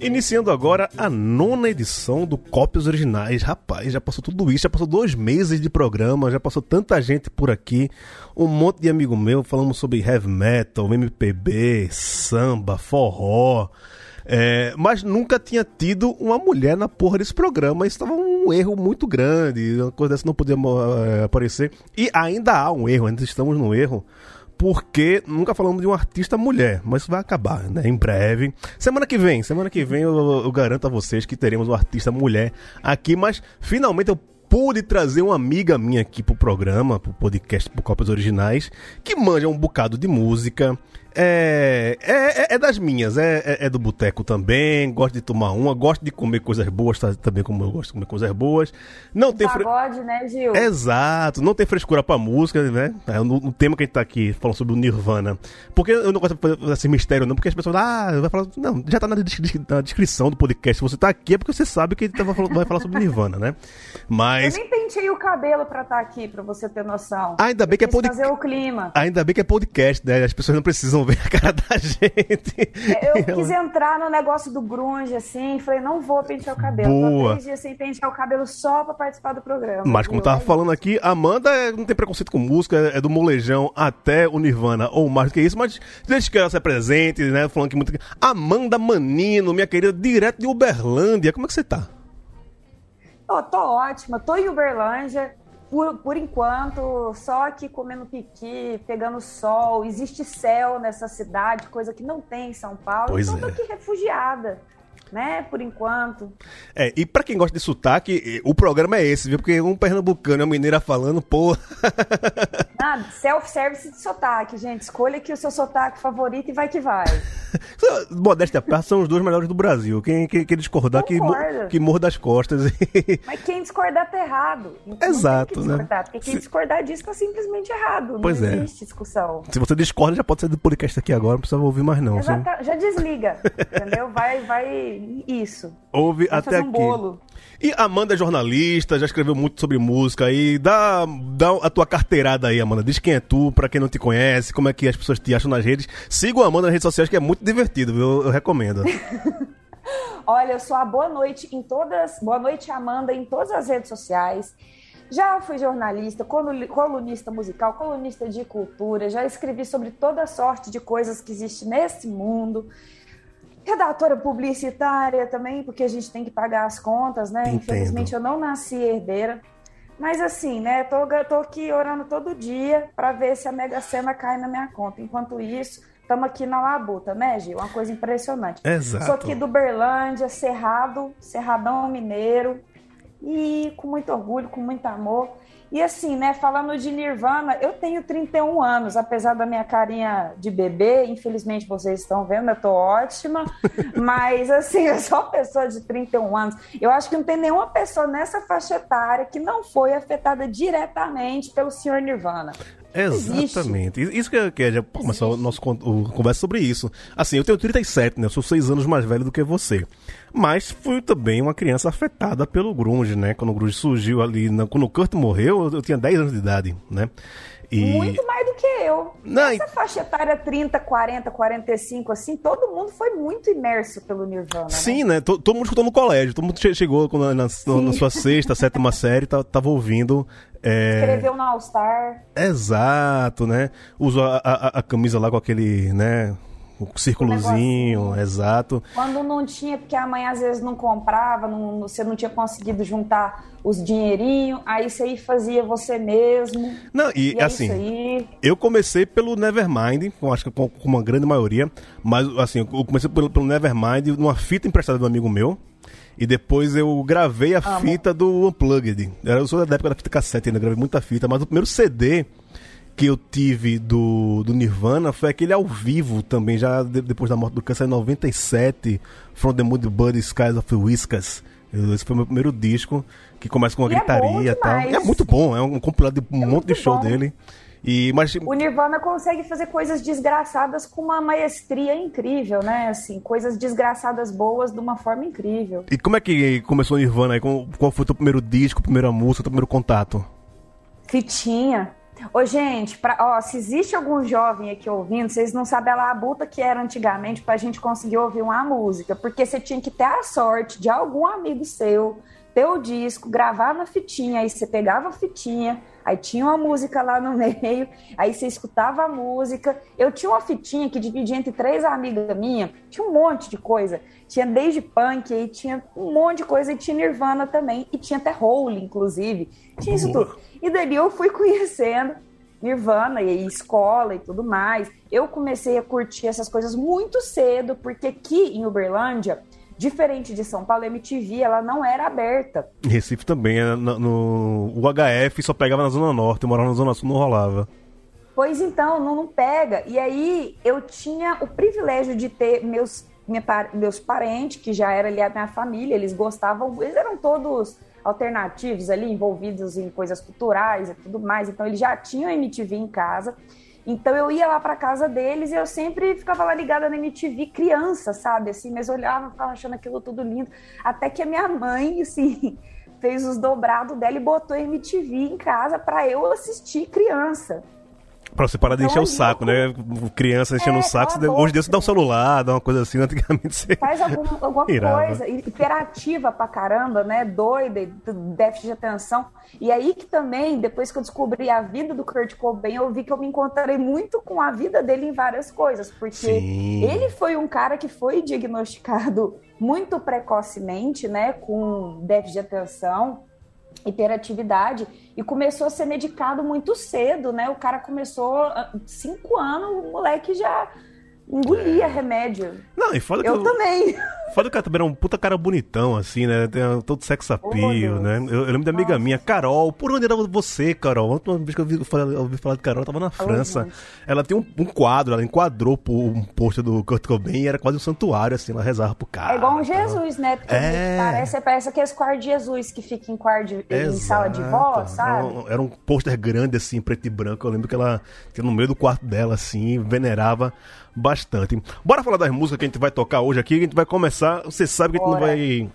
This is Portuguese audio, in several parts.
Iniciando agora a nona edição do Cópias Originais. Rapaz, já passou tudo isso, já passou dois meses de programa, já passou tanta gente por aqui. Um monte de amigo meu falamos sobre heavy metal, MPB, samba, forró. É, mas nunca tinha tido uma mulher na porra desse programa. Isso estava um erro muito grande. Uma coisa dessa não podia é, aparecer. E ainda há um erro, ainda estamos no erro porque nunca falamos de um artista mulher, mas isso vai acabar, né? Em breve. Semana que vem, semana que vem eu, eu garanto a vocês que teremos um artista mulher aqui, mas finalmente eu pude trazer uma amiga minha aqui pro programa, pro podcast, pro Copas Originais, que manja um bocado de música, é, é, é, é, das minhas, é, é, é do boteco também, gosto de tomar uma, gosto de comer coisas boas tá, também, como eu gosto de comer coisas boas. Não tem fre... Pagode, né, Gil? Exato, não tem frescura pra música, né? É no, no, tema que a gente tá aqui falando sobre o Nirvana. Porque eu não gosto de fazer esse mistério, não, porque as pessoas, ah, vai falar. Não, já tá na, na descrição do podcast. Se você tá aqui é porque você sabe que a gente vai falar sobre Nirvana, né? Mas. Eu nem pentei o cabelo pra estar tá aqui, pra você ter noção. Ainda bem eu que é podcast. fazer o clima. Ainda bem que é podcast, né? As pessoas não precisam não ver a cara da gente. É, eu quis entrar no negócio do grunge, assim, falei, não vou pentear o cabelo. Boa. Tô dias sem pentear o cabelo só pra participar do programa. Mas como tava é falando aqui, Amanda é, não tem preconceito com música, é do molejão até o Nirvana, ou mais do que isso, mas desde que ela se apresente, né, falando que muito... Amanda Manino, minha querida, direto de Uberlândia, como é que você tá? Oh, tô ótima, tô em Uberlândia, por, por enquanto, só aqui comendo piqui, pegando sol. Existe céu nessa cidade, coisa que não tem em São Paulo. Pois então, é. tô aqui refugiada né? Por enquanto. É, e para quem gosta de sotaque, o programa é esse, viu? Porque um pernambucano e uma mineira falando, pô. Ah, self-service de sotaque, gente. Escolha aqui o seu sotaque favorito e vai que vai. Modéstia à parte, são os dois melhores do Brasil. Quem, quem, quem discordar, que, que morra das costas. Mas quem discordar tá errado. Então Exato, né? Porque quem Se... discordar disso tá simplesmente errado. Pois não é. existe discussão. Se você discorda, já pode sair do podcast aqui agora, não precisa ouvir mais não. Exato, já desliga, entendeu? Vai, vai isso. Ouve Vai até aqui. Bolo. E Amanda é jornalista, já escreveu muito sobre música aí. Dá, dá a tua carteirada aí, Amanda. Diz quem é tu, pra quem não te conhece, como é que as pessoas te acham nas redes. Siga a Amanda nas redes sociais, que é muito divertido, viu? Eu recomendo. Olha, eu sou a Boa Noite em todas. Boa Noite, Amanda, em todas as redes sociais. Já fui jornalista, colunista musical, colunista de cultura, já escrevi sobre toda sorte de coisas que existe nesse mundo redatora publicitária também, porque a gente tem que pagar as contas, né? Entendo. Infelizmente eu não nasci herdeira. Mas assim, né? Tô, tô aqui orando todo dia para ver se a Mega Sena cai na minha conta. Enquanto isso, estamos aqui na Labuta, né, Gil? Uma coisa impressionante. Exato. Sou aqui do Berlândia, Cerrado, Cerradão Mineiro. E com muito orgulho, com muito amor. E assim, né, falando de Nirvana, eu tenho 31 anos, apesar da minha carinha de bebê, infelizmente vocês estão vendo, eu tô ótima, mas assim, eu sou uma pessoa de 31 anos. Eu acho que não tem nenhuma pessoa nessa faixa etária que não foi afetada diretamente pelo senhor Nirvana. Exatamente. Existe. Isso que, é, que é, começou o nosso o, conversa sobre isso. Assim, eu tenho 37, né? Eu sou 6 anos mais velho do que você. Mas fui também uma criança afetada pelo grunge, né? Quando o grunge surgiu ali, quando o Kurt morreu, eu, eu tinha 10 anos de idade, né? E... Muito mais do que eu. Não, Essa e... faixa etária 30, 40, 45, assim, todo mundo foi muito imerso pelo Nirvana. Né? Sim, né? né? Todo, todo mundo escutou no colégio, todo mundo chegou na, na, na sua sexta, sétima série, tava ouvindo é... Escreveu no All Star. Exato, né? Usou a, a, a, camisa lá com aquele, né? O círculozinho, exato. Quando não tinha, porque a mãe às vezes não comprava, não, você não tinha conseguido juntar os dinheirinhos, aí você aí fazia você mesmo. Não, e, e é assim, eu comecei pelo Nevermind, acho que com, com, uma grande maioria, mas assim, eu comecei pelo, pelo Nevermind numa fita emprestada de um amigo meu, e depois eu gravei a Amo. fita do Unplugged. Eu sou da época da fita cassete ainda, gravei muita fita, mas o primeiro CD que eu tive do, do Nirvana foi aquele ao vivo também, já de, depois da morte do câncer em 97, From the Mood Buddy Skies of Whiskas. Esse foi o meu primeiro disco, que começa com uma e é gritaria é e tal. E é muito bom, é um compilado de um é monte de show bom. dele. E, mas... O Nirvana consegue fazer coisas desgraçadas com uma maestria incrível, né? Assim, coisas desgraçadas boas de uma forma incrível. E como é que começou o Nirvana? Qual foi o teu primeiro disco, primeira música, teu primeiro contato? Fitinha. Ô, gente, pra, ó, se existe algum jovem aqui ouvindo, vocês não sabem a labuta que era antigamente pra gente conseguir ouvir uma música. Porque você tinha que ter a sorte de algum amigo seu ter o disco, gravar na fitinha, aí você pegava a fitinha, aí tinha uma música lá no meio, aí você escutava a música. Eu tinha uma fitinha que dividia entre três amigas minhas, tinha um monte de coisa. Tinha desde punk, aí tinha um monte de coisa, e tinha Nirvana também, e tinha até Hole, inclusive. Tinha isso tudo. E dali eu fui conhecendo Nirvana e escola e tudo mais. Eu comecei a curtir essas coisas muito cedo, porque aqui em Uberlândia, diferente de São Paulo, a MTV ela não era aberta. Recife também, no, no, o HF só pegava na Zona Norte, morava na Zona Sul, não rolava. Pois então, não, não pega. E aí eu tinha o privilégio de ter meus, minha, meus parentes, que já era ali a minha família, eles gostavam, eles eram todos alternativos ali, envolvidos em coisas culturais e tudo mais. Então eles já tinham MTV em casa. Então eu ia lá para casa deles e eu sempre ficava lá ligada na MTV criança, sabe? Assim, mas olhava, ficava achando aquilo tudo lindo, até que a minha mãe, assim, fez os dobrados dela e botou MTV em casa para eu assistir criança. Pra você parar de encher o saco, né? Criança enchendo é, o saco. Hoje em dia você dá um celular, dá uma coisa assim. Antigamente você. Faz algum, alguma coisa. Hiperativa pra caramba, né? Doida, déficit de atenção. E aí que também, depois que eu descobri a vida do Kurt Cobain, eu vi que eu me encontrei muito com a vida dele em várias coisas. Porque Sim. ele foi um cara que foi diagnosticado muito precocemente, né? Com déficit de atenção hiperatividade e começou a ser medicado muito cedo, né? O cara começou ah, cinco anos, o moleque já engolia é. remédio. Não, e foda eu, eu também. Foda que o cara também era um puta cara bonitão, assim, né? Tem todo sex appeal, oh, né? Eu, eu, lembro da amiga Nossa. minha, Carol. Por onde era você, Carol? A última vez que eu ouvi falar, ouvi falar de Carol, eu tava na França. Oh, ela tem um, um, quadro, ela enquadrou um post do Kurt Cobain e era quase um santuário, assim, ela rezava pro cara. É igual um Jesus, né? Porque é... parece, parece aqueles quartos de Jesus que fica em quarto em sala de vó, sabe? Era um, era um pôster grande, assim, preto e branco. Eu lembro que ela, que no meio do quarto dela, assim, venerava bastante. Bora falar das músicas que a gente vai tocar hoje aqui. A gente vai começar. Você sabe que a gente não vai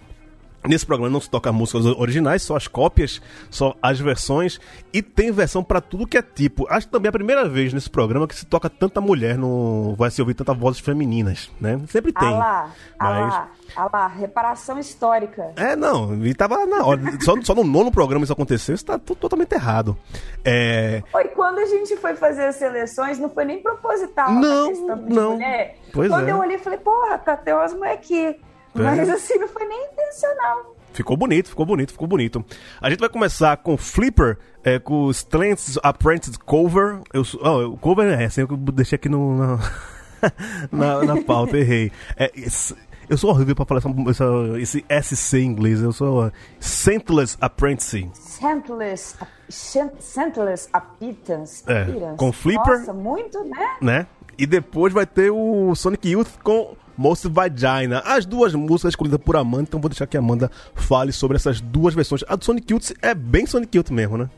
Nesse programa não se toca músicas originais, só as cópias, só as versões. E tem versão para tudo que é tipo. Acho que também é a primeira vez nesse programa que se toca tanta mulher, no vai se ouvir tantas vozes femininas, né? Sempre tem. Ah lá, mas... ah lá, ah lá, reparação histórica. É, não, e tava na hora. só, só no nono programa isso aconteceu, isso tá totalmente errado. É... Foi quando a gente foi fazer as seleções, não foi nem proposital. Não, não. Mulher. Pois quando é. eu olhei, falei, porra, tá, tem umas mulheres aqui mas assim, não foi nem intencional. Ficou bonito, ficou bonito, ficou bonito. A gente vai começar com Flipper, é, com o Strengths Apprentice Cover. Eu, oh, o cover é esse, eu deixei aqui no, na, na, na pauta, errei. É, eu sou horrível pra falar essa, esse SC em inglês. Eu sou uh, Scentless Apprentice. Scentless, Scentless Appearance. É, com Flipper. Nossa, muito, né? Né? E depois vai ter o Sonic Youth com Most Vagina. As duas músicas escolhidas por Amanda, então vou deixar que a Amanda fale sobre essas duas versões. A do Sonic Youth é bem Sonic Youth mesmo, né?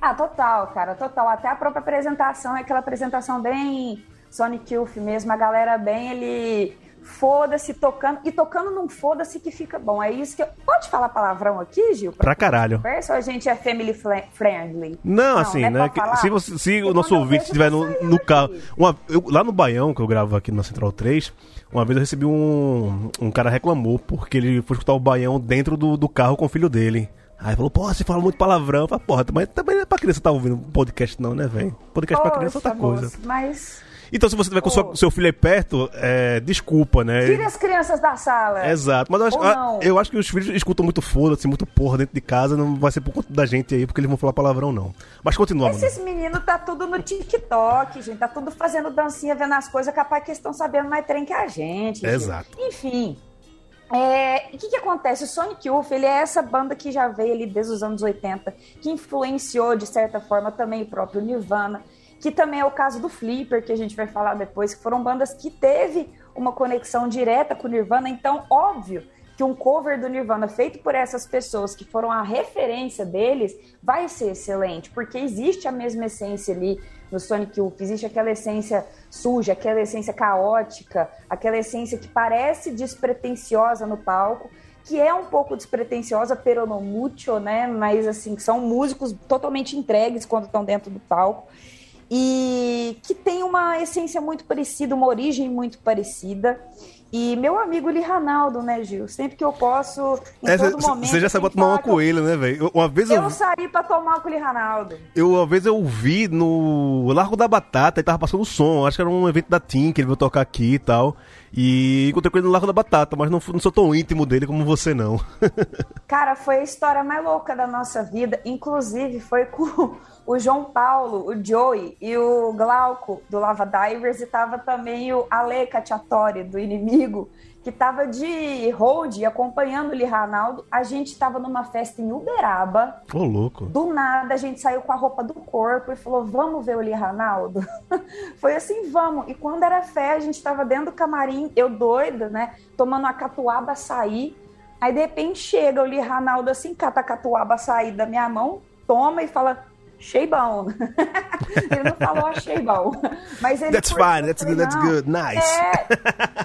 Ah, total, cara, total. Até a própria apresentação é aquela apresentação bem Sonic Youth mesmo. A galera bem, ele foda-se tocando. E tocando num foda-se que fica bom. É isso que eu... Pode falar palavrão aqui, Gil? Pra, pra caralho. Conversa, ou a gente é family friendly? Não, não assim, né? né se, você, se o nosso ouvinte estiver no, no carro. Uma, eu, lá no Baião, que eu gravo aqui na Central 3, uma vez eu recebi um. Um cara reclamou porque ele foi escutar o Baião dentro do, do carro com o filho dele. Aí falou, pô, você fala muito palavrão. Eu falei, porra, mas também não é pra criança estar tá ouvindo podcast, não, né, velho? Podcast Poxa, pra criança é outra coisa. Moço, mas então, se você tiver com oh. seu filho aí perto, é, desculpa, né? Tire as crianças da sala. Exato. Mas eu acho, a, eu acho que os filhos escutam muito foda-se, muito porra dentro de casa. Não vai ser por conta da gente aí, porque eles vão falar palavrão, não. Mas continua, Esses meninos tá tudo no TikTok, gente. Tá tudo fazendo dancinha, vendo as coisas, capaz que eles estão sabendo mais trem que a gente. Exato. Gente. Enfim. É, o que, que acontece? O Sonic Youth, ele é essa banda que já veio ali desde os anos 80, que influenciou, de certa forma, também o próprio Nirvana que também é o caso do Flipper, que a gente vai falar depois, que foram bandas que teve uma conexão direta com o Nirvana, então óbvio que um cover do Nirvana feito por essas pessoas que foram a referência deles vai ser excelente, porque existe a mesma essência ali no Sonic Youth, existe aquela essência suja, aquela essência caótica, aquela essência que parece despretensiosa no palco, que é um pouco despretensiosa, pero no mucho, né? Mas assim, são músicos totalmente entregues quando estão dentro do palco e que tem uma essência muito parecida, uma origem muito parecida. E meu amigo Lee Ranaldo, né, Gil? Sempre que eu posso, em É, todo cê- momento. Você já saiu tomar uma com ele, né, velho? Uma vez eu, Eu saí pra tomar com o Lee Ranaldo. eu, uma vez eu vi no Largo da Batata, ele tava passando som, acho que era um evento da Tim, que ele veio tocar aqui e tal. E encontrei com ele no Largo da Batata, mas não, não sou tão íntimo dele como você, não. Cara, foi a história mais louca da nossa vida. Inclusive, foi com o João Paulo, o Joey e o Glauco do Lava Divers. E tava também o Ale Cacciatore, do Inimigo, que tava de hold acompanhando o Lee Ranaldo. A gente tava numa festa em Uberaba. Ô, louco. Do nada, a gente saiu com a roupa do corpo e falou: Vamos ver o Lee Ranaldo? Foi assim, vamos. E quando era fé, a gente tava dentro do camarim, eu doida, né? Tomando uma catuaba açaí. Aí, de repente, chega o Lee Ranaldo assim, cata a catuaba açaí da minha mão, toma e fala. Achei bom. ele não falou achei bom. Mas ele That's fine, that's good, that's "Não, good, nice. é,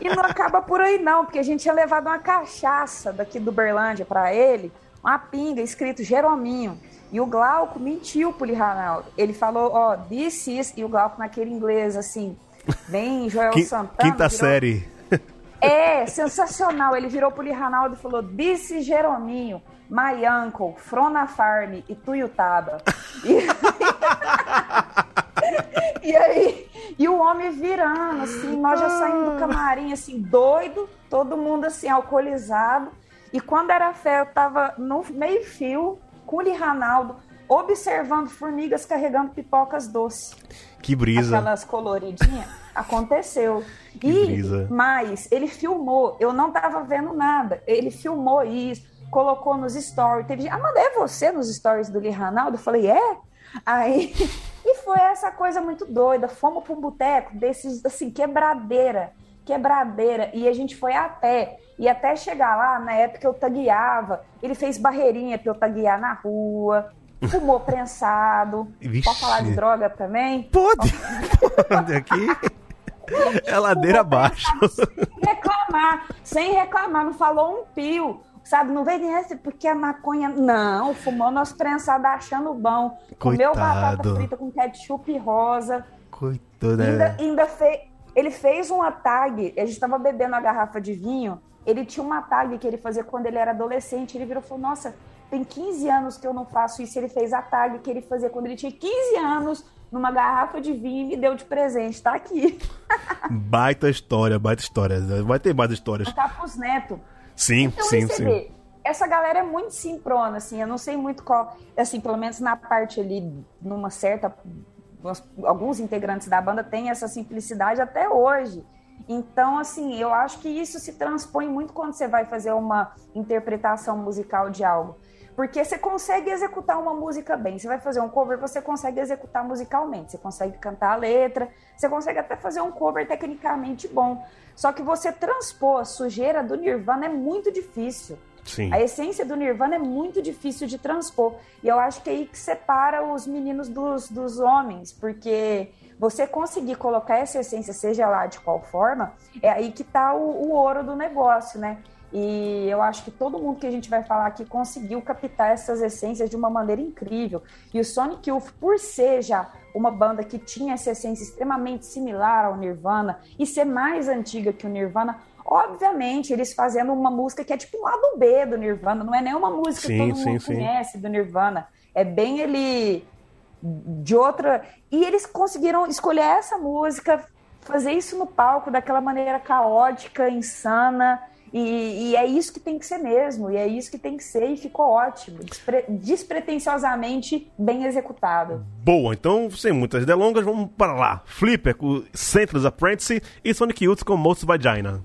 e não acaba por aí, não, porque a gente tinha levado uma cachaça daqui do Berlândia pra ele, uma pinga escrito Jerominho. E o Glauco mentiu pro Lee Ranaldo. Ele falou, ó, this is, e o Glauco naquele inglês, assim, bem Joel Quin- Santana. Quinta virou- série. É, sensacional. Ele virou pro Lee Ranaldo e falou, this is Jerominho, my uncle, from a farm, e Tuiutaba. E... E aí, e o homem virando, assim, nós já saímos do camarim, assim, doido, todo mundo, assim, alcoolizado. E quando era fé, eu tava no meio-fio com o Ranaldo, observando formigas carregando pipocas doces. Que brisa. Aquelas coloridinhas. Aconteceu. Que e, brisa. mas, ele filmou, eu não tava vendo nada. Ele filmou isso, colocou nos stories. Teve gente, Amanda, é você nos stories do Lee Ranaldo? Eu falei, é? Aí, e foi essa coisa muito doida. Fomos para um boteco desses, assim, quebradeira, quebradeira. E a gente foi a pé. E até chegar lá, na época eu tagueava. Ele fez barreirinha pra eu taguear na rua. Fumou prensado. Vixe. Pode falar de droga também? Pode. Pode aqui. É ladeira abaixo. Sem reclamar, sem reclamar, não falou um pio, sabe? Não veio esse porque a maconha. Não, fumou nosso prensado achando bom. Comeu batata Coitado. frita com ketchup rosa. Coitado, Ainda, né? ainda fe... Ele fez uma tag, a gente tava bebendo a garrafa de vinho. Ele tinha uma tag que ele fazia quando ele era adolescente. Ele virou e falou: Nossa, tem 15 anos que eu não faço isso. Ele fez a tag que ele fazia quando ele tinha 15 anos numa garrafa de vinho e me deu de presente. Tá aqui. Baita história, baita história. Vai ter mais histórias. Tá pros netos. Sim, Então, sim, sim. vê, essa galera é muito simprona, assim, eu não sei muito qual, assim, pelo menos na parte ali, numa certa, alguns integrantes da banda têm essa simplicidade até hoje. Então, assim, eu acho que isso se transpõe muito quando você vai fazer uma interpretação musical de algo. Porque você consegue executar uma música bem. Você vai fazer um cover, você consegue executar musicalmente. Você consegue cantar a letra, você consegue até fazer um cover tecnicamente bom. Só que você transpor a sujeira do Nirvana é muito difícil. Sim. A essência do Nirvana é muito difícil de transpor. E eu acho que é aí que separa os meninos dos, dos homens, porque você conseguir colocar essa essência, seja lá de qual forma, é aí que tá o, o ouro do negócio, né? E eu acho que todo mundo que a gente vai falar aqui conseguiu captar essas essências de uma maneira incrível. E o Sonic Youth, por ser já uma banda que tinha essa essência extremamente similar ao Nirvana e ser mais antiga que o Nirvana, obviamente eles fazendo uma música que é tipo um lado B do Nirvana, não é nenhuma música Sim, que todo sim, mundo sim. conhece do Nirvana. É bem ele de outra. E eles conseguiram escolher essa música, fazer isso no palco daquela maneira caótica, insana. E, e é isso que tem que ser mesmo, e é isso que tem que ser, e ficou ótimo, despre- despretensiosamente bem executado. Boa, então, sem muitas delongas, vamos para lá. Flipper com Sentless Apprentice e Sonic Youth com Most Vagina.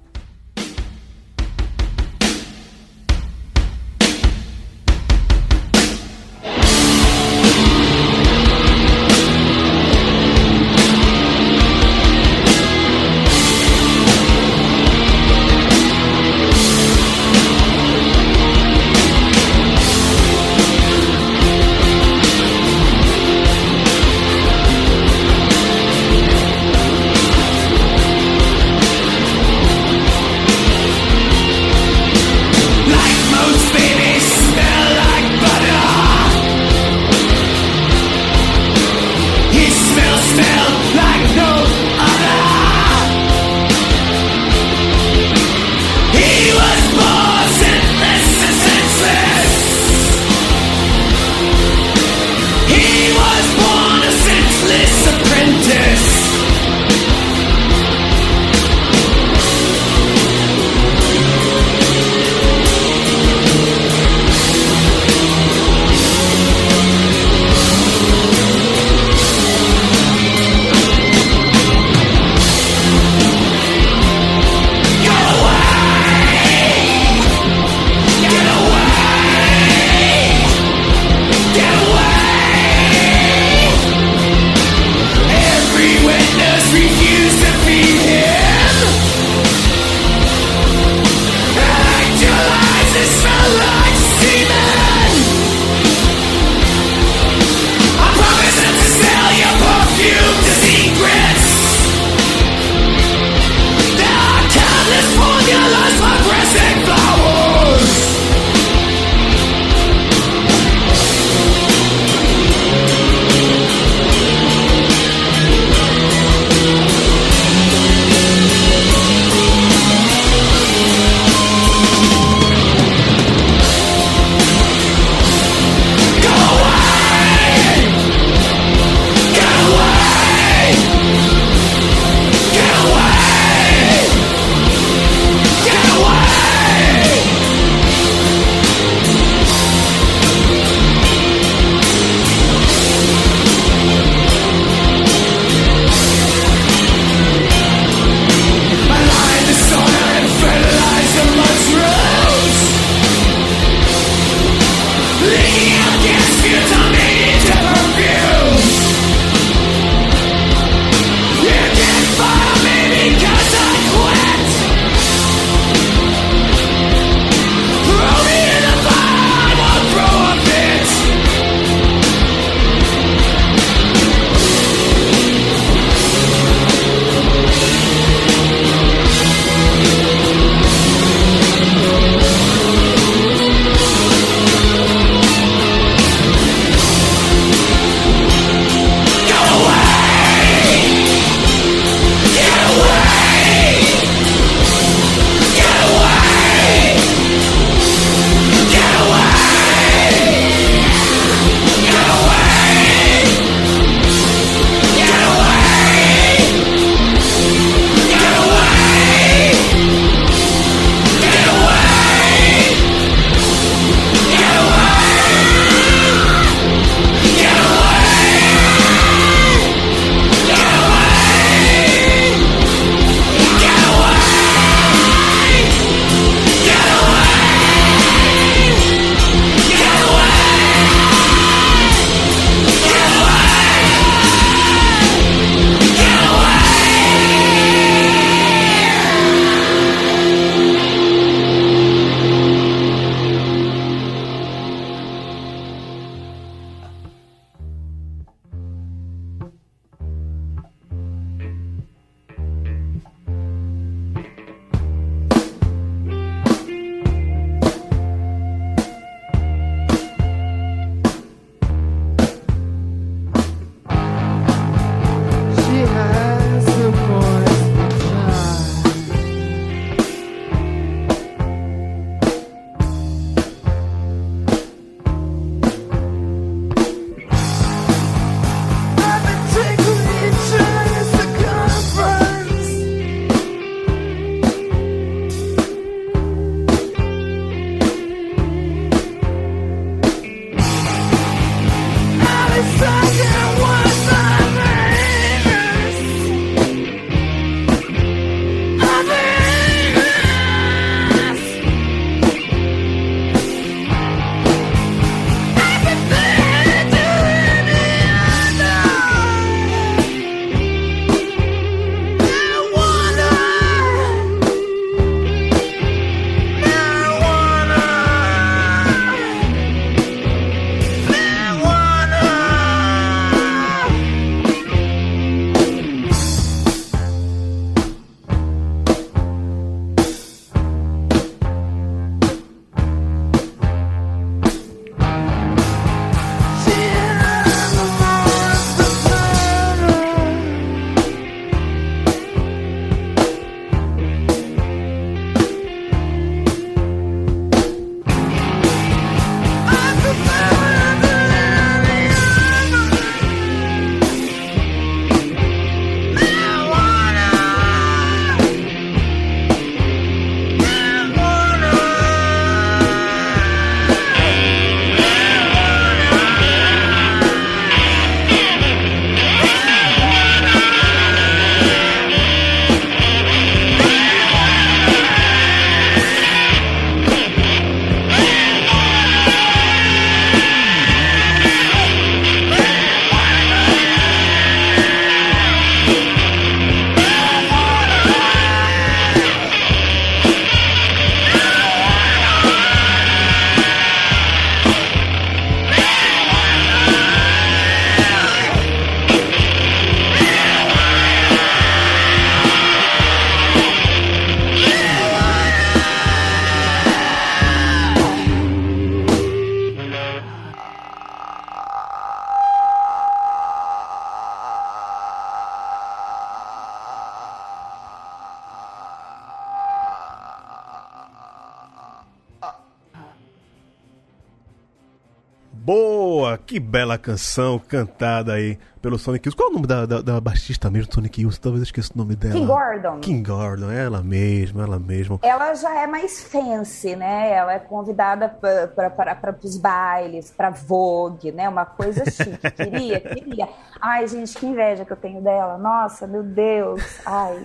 Boa! Que bela canção cantada aí pelo Sonic Youth. Qual é o nome da, da, da baixista mesmo do Sonic Youth? Talvez eu esqueça o nome dela. Kim Gordon. Kim Gordon, ela mesma, ela mesma. Ela já é mais fancy, né? Ela é convidada para os bailes, para Vogue, né? Uma coisa chique. Queria, queria. Ai, gente, que inveja que eu tenho dela. Nossa, meu Deus. Ai,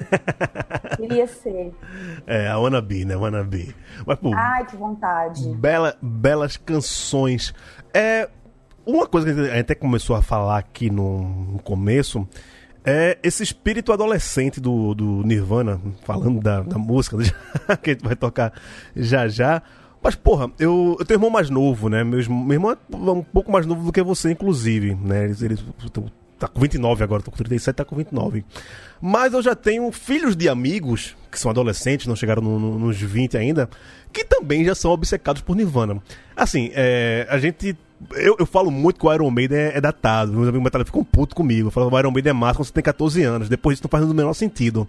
queria ser. É, a Wannabe, né? Wannabe. Mas, pô, Ai, que vontade. Bela, belas canções. É, uma coisa que a gente até começou a falar aqui no, começo é esse espírito adolescente do, do Nirvana, falando da, da música que a gente vai tocar já já. Mas, porra, eu, eu tenho um irmão mais novo, né? Meu, meu irmão é um pouco mais novo do que você, inclusive, né? Ele, ele tá com 29 agora, tô com 37, tá com 29. Mas eu já tenho filhos de amigos, que são adolescentes, não chegaram no, no, nos 20 ainda, que também já são obcecados por Nirvana. Assim, é, a gente eu, eu falo muito que o Iron Maiden é, é datado. Meus amigos metais ficam putos comigo. Falam que o Iron Maiden é massa quando você tem 14 anos. Depois isso não faz o menor sentido.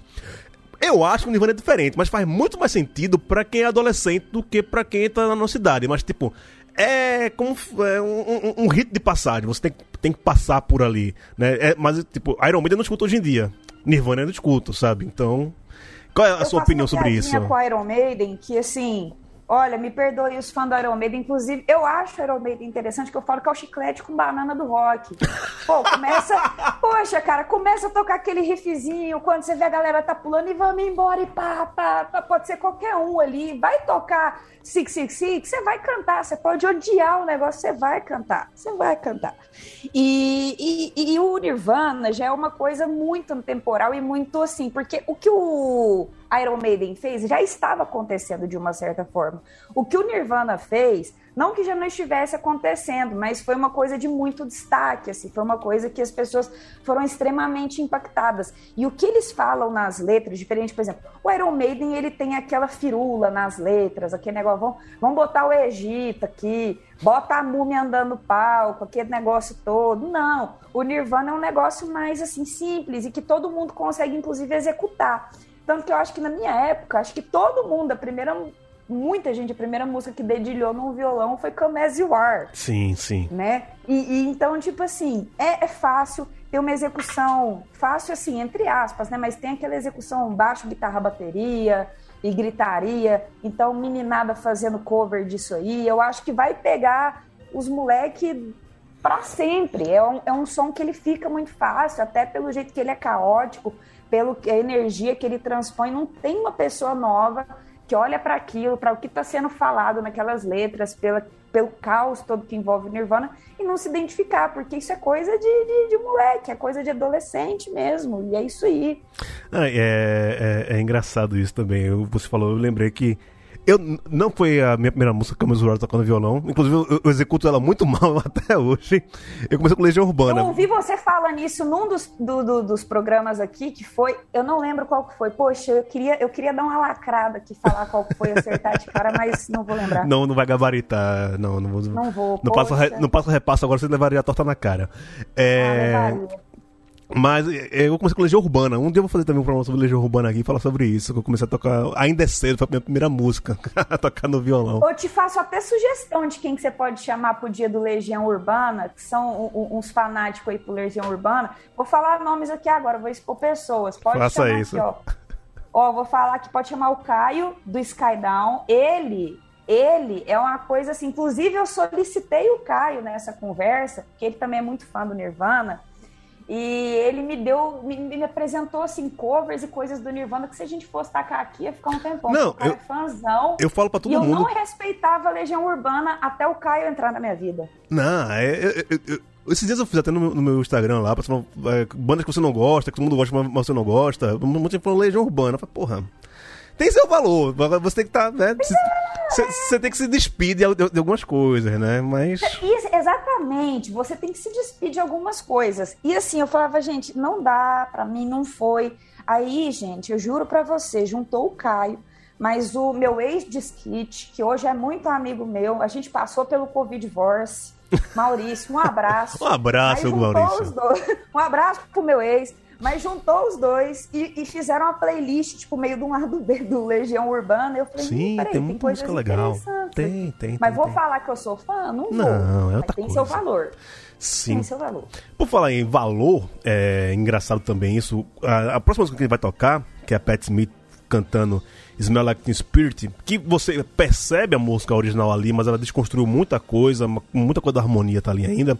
Eu acho que o Nirvana é diferente, mas faz muito mais sentido para quem é adolescente do que para quem tá na nossa idade. Mas, tipo, é como é um, um, um, rito de passagem. Você tem, tem que passar por ali, né? É, mas, tipo, Iron Maiden eu não escuto hoje em dia. Nirvana eu não escuto, sabe? Então, qual é a eu sua opinião sobre isso? com Iron Maiden que, assim, Olha, me perdoe os fãs do Iron Maiden, inclusive, eu acho o Iron Maiden interessante, que eu falo que é o chiclete com banana do rock. Pô, começa, poxa, cara, começa a tocar aquele riffzinho, quando você vê a galera tá pulando e vamos embora e pá, pá, pá, pode ser qualquer um ali, vai tocar Six Six Six, você vai cantar, você pode odiar o negócio, você vai cantar, você vai cantar. E, e, e o Nirvana já é uma coisa muito temporal e muito assim, porque o que o Iron Maiden fez já estava acontecendo de uma certa forma. O que o Nirvana fez, não que já não estivesse acontecendo, mas foi uma coisa de muito destaque, assim, foi uma coisa que as pessoas foram extremamente impactadas. E o que eles falam nas letras, diferente, por exemplo, o Iron Maiden, ele tem aquela firula nas letras, aquele negócio, vamos, vamos botar o Egito aqui, bota a múmia andando no palco, aquele negócio todo. Não, o Nirvana é um negócio mais, assim, simples e que todo mundo consegue, inclusive, executar. Tanto que eu acho que na minha época, acho que todo mundo, a primeira. Muita gente, a primeira música que dedilhou num violão foi Come As You Are. Sim, sim. Né? E, e então, tipo assim, é, é fácil ter uma execução fácil, assim, entre aspas, né? Mas tem aquela execução baixo, guitarra, bateria e gritaria. Então, meninada fazendo cover disso aí. Eu acho que vai pegar os moleque para sempre. É um, é um som que ele fica muito fácil, até pelo jeito que ele é caótico pelo a energia que ele transpõe. Não tem uma pessoa nova que olha para aquilo, para o que está sendo falado naquelas letras, pela, pelo caos todo que envolve Nirvana e não se identificar, porque isso é coisa de, de, de moleque, é coisa de adolescente mesmo, e é isso aí. Ah, é, é, é, engraçado isso também. Eu, você falou, eu lembrei que eu, não foi a minha primeira música que eu me tocando violão. Inclusive, eu, eu, executo ela muito mal até hoje. Eu comecei com Legião Urbana. Eu ouvi você falar nisso num dos, do, do, dos programas aqui, que foi. Eu não lembro qual que foi. Poxa, eu queria, eu queria dar uma lacrada aqui, falar qual que foi, acertar de cara, mas não vou lembrar. Não, não vai gabaritar. Não, não vou. Não vou. Não passo, não passo repasso agora, você levaria a torta na cara. É. Ah, levaria. Mas é, eu comecei com Legião Urbana. Um dia eu vou fazer também um programa sobre Legião Urbana aqui e falar sobre isso. Que eu comecei a tocar. Ainda é cedo, foi a minha primeira música. a tocar no violão. Eu te faço até sugestão de quem que você pode chamar pro dia do Legião Urbana, que são uns fanáticos aí pro Legião Urbana. Vou falar nomes aqui agora, vou expor pessoas. Pode Faça chamar isso. Aqui, ó. ó, vou falar que pode chamar o Caio do Skydown. Ele ele é uma coisa assim. Inclusive, eu solicitei o Caio nessa conversa, porque ele também é muito fã do Nirvana. E ele me deu, me, me, apresentou assim covers e coisas do Nirvana que se a gente fosse tacar aqui ia ficar um tempão. Não, eu, é fãzão. Eu falo para todo e mundo. eu não respeitava a Legião Urbana até o Caio entrar na minha vida. Não, é, é, é, esses dias eu fiz até no, no meu Instagram lá, pessoal, é, bandas que você não gosta, que todo mundo gosta, mas você não gosta. Muita gente falou Legião Urbana. Eu falei, porra tem seu valor. Você tem que estar, tá, né? Você tem que se despedir de, de, algumas coisas, né? Mas. Isso, exatamente. Você tem que se despedir de algumas coisas. E assim, eu falava, gente, não dá, para mim não foi. Aí, gente, eu juro para você, juntou o Caio, mas o meu ex-disquite, que hoje é muito amigo meu, a gente passou pelo Covid Divorce. Maurício, um abraço. um abraço, Maurício. Um abraço pro meu ex. Mas juntou os dois e, e, fizeram uma playlist, tipo, meio de um lado B do Legião Urbana. Eu falei, Sim, tem muita música legal. Tem, tem. Mas tem, vou tem. falar que eu sou fã? Não, não vou. Não, é outra tem coisa. seu valor. Sim. Tem seu valor. Por falar em valor, é engraçado também isso. A, a próxima música que gente vai tocar, que é a Pat Smith cantando Smell Like Teen Spirit, que você percebe a música original ali, mas ela desconstruiu muita coisa, muita coisa da harmonia tá ali ainda.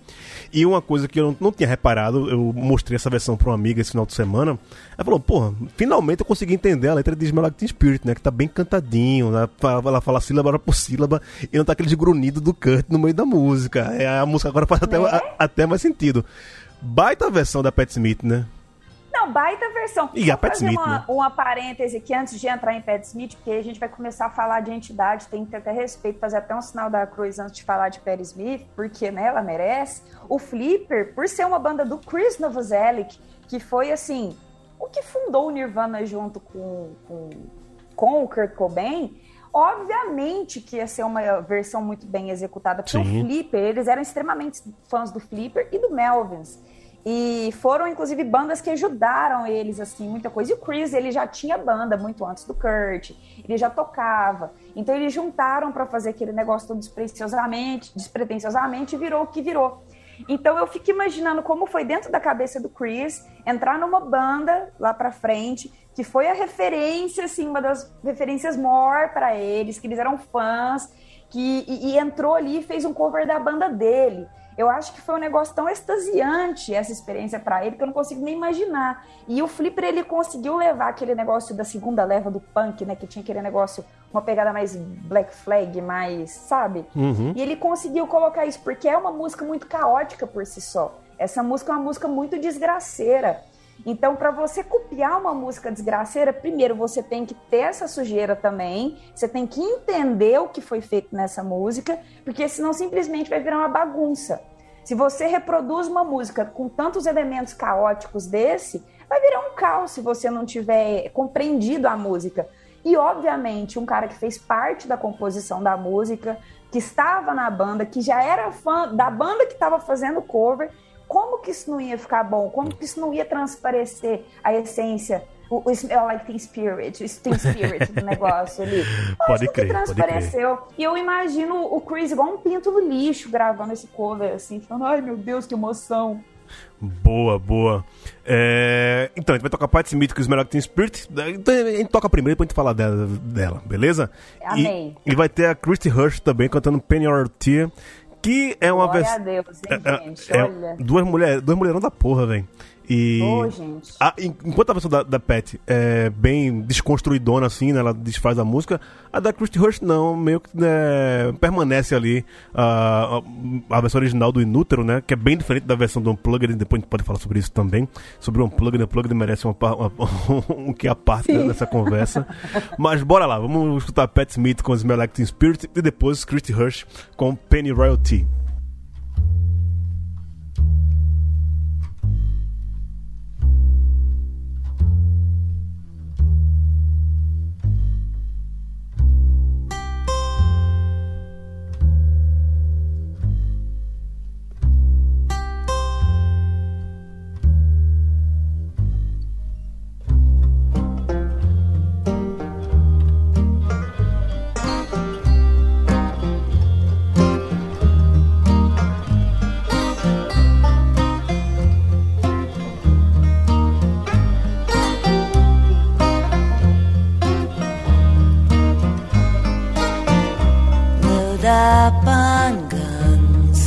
E uma coisa que eu não, não tinha reparado, eu mostrei essa versão pra uma amiga esse final de semana. Ela falou, porra, finalmente eu consegui entender a letra de Smell Like Teen Spirit, né? Que tá bem cantadinho, né? ela fala sílaba por sílaba e não tá aquele grunhido do Kurt no meio da música. É, a música agora faz até, é? até mais sentido. Baita versão da Pat Smith, né? Não, baita versão. E a Pat fazer Smith, uma, né? uma parêntese aqui antes de entrar em Pat Smith, porque a gente vai começar a falar de entidade, tem que ter até respeito, fazer até um sinal da cruz antes de falar de Pat Smith, porque né, ela merece. O Flipper, por ser uma banda do Chris Novoselic, que foi assim, o que fundou o Nirvana junto com, com, com o Kurt Cobain, obviamente que ia ser uma versão muito bem executada, porque Sim. o Flipper, eles eram extremamente fãs do Flipper e do Melvins. E foram, inclusive, bandas que ajudaram eles, assim, muita coisa. E o Chris, ele já tinha banda muito antes do Kurt, ele já tocava. Então, eles juntaram para fazer aquele negócio todo despretensiosamente, despretensiosamente e virou o que virou. Então, eu fico imaginando como foi dentro da cabeça do Chris entrar numa banda lá pra frente, que foi a referência, assim, uma das referências maior para eles, que eles eram fãs, que, e, e entrou ali e fez um cover da banda dele. Eu acho que foi um negócio tão extasiante essa experiência para ele que eu não consigo nem imaginar. E o Flipper ele conseguiu levar aquele negócio da segunda leva do punk, né, que tinha aquele negócio uma pegada mais Black Flag, mais, sabe? Uhum. E ele conseguiu colocar isso porque é uma música muito caótica por si só. Essa música é uma música muito desgraceira. Então, para você copiar uma música desgraceira, primeiro você tem que ter essa sujeira também, você tem que entender o que foi feito nessa música, porque senão simplesmente vai virar uma bagunça. Se você reproduz uma música com tantos elementos caóticos desse, vai virar um caos se você não tiver compreendido a música. E, obviamente, um cara que fez parte da composição da música, que estava na banda, que já era fã da banda que estava fazendo cover, como que isso não ia ficar bom? Como que isso não ia transparecer a essência, o, o smell like teen spirit, o teen spirit do negócio ali? Pode crer, pode transpareceu. E eu imagino o Chris igual um pinto no lixo gravando esse cover, assim, falando, ai meu Deus, que emoção. Boa, boa. É, Então, a gente vai tocar Pat Smith com o Smell Like Teen Spirit. Então, a gente toca primeiro, depois a gente fala dela, dela beleza? Amém. E, e vai ter a Christy Hirsch também cantando Penny or Tear, que é uma Glória a Deus, hein, É, gente? é, Olha. duas mulheres, duas mulherão da porra, velho. E Ô, gente. a- en- enquanto a versão da, da Pat é bem desconstruidona assim, né, ela desfaz a música, a da Christy Hirsch não, meio que né, permanece ali a, a, a versão original do Inútero, né, que é bem diferente da versão do Unplugged, depois a gente pode falar sobre isso também, sobre o Unplugged, o Unplugged merece uma, uma, um que a parte né, nessa conversa. Mas bora lá, vamos escutar Pat Smith com Smell Like Teen Spirit e depois Christy Hirsch com Penny Royalty. On guns.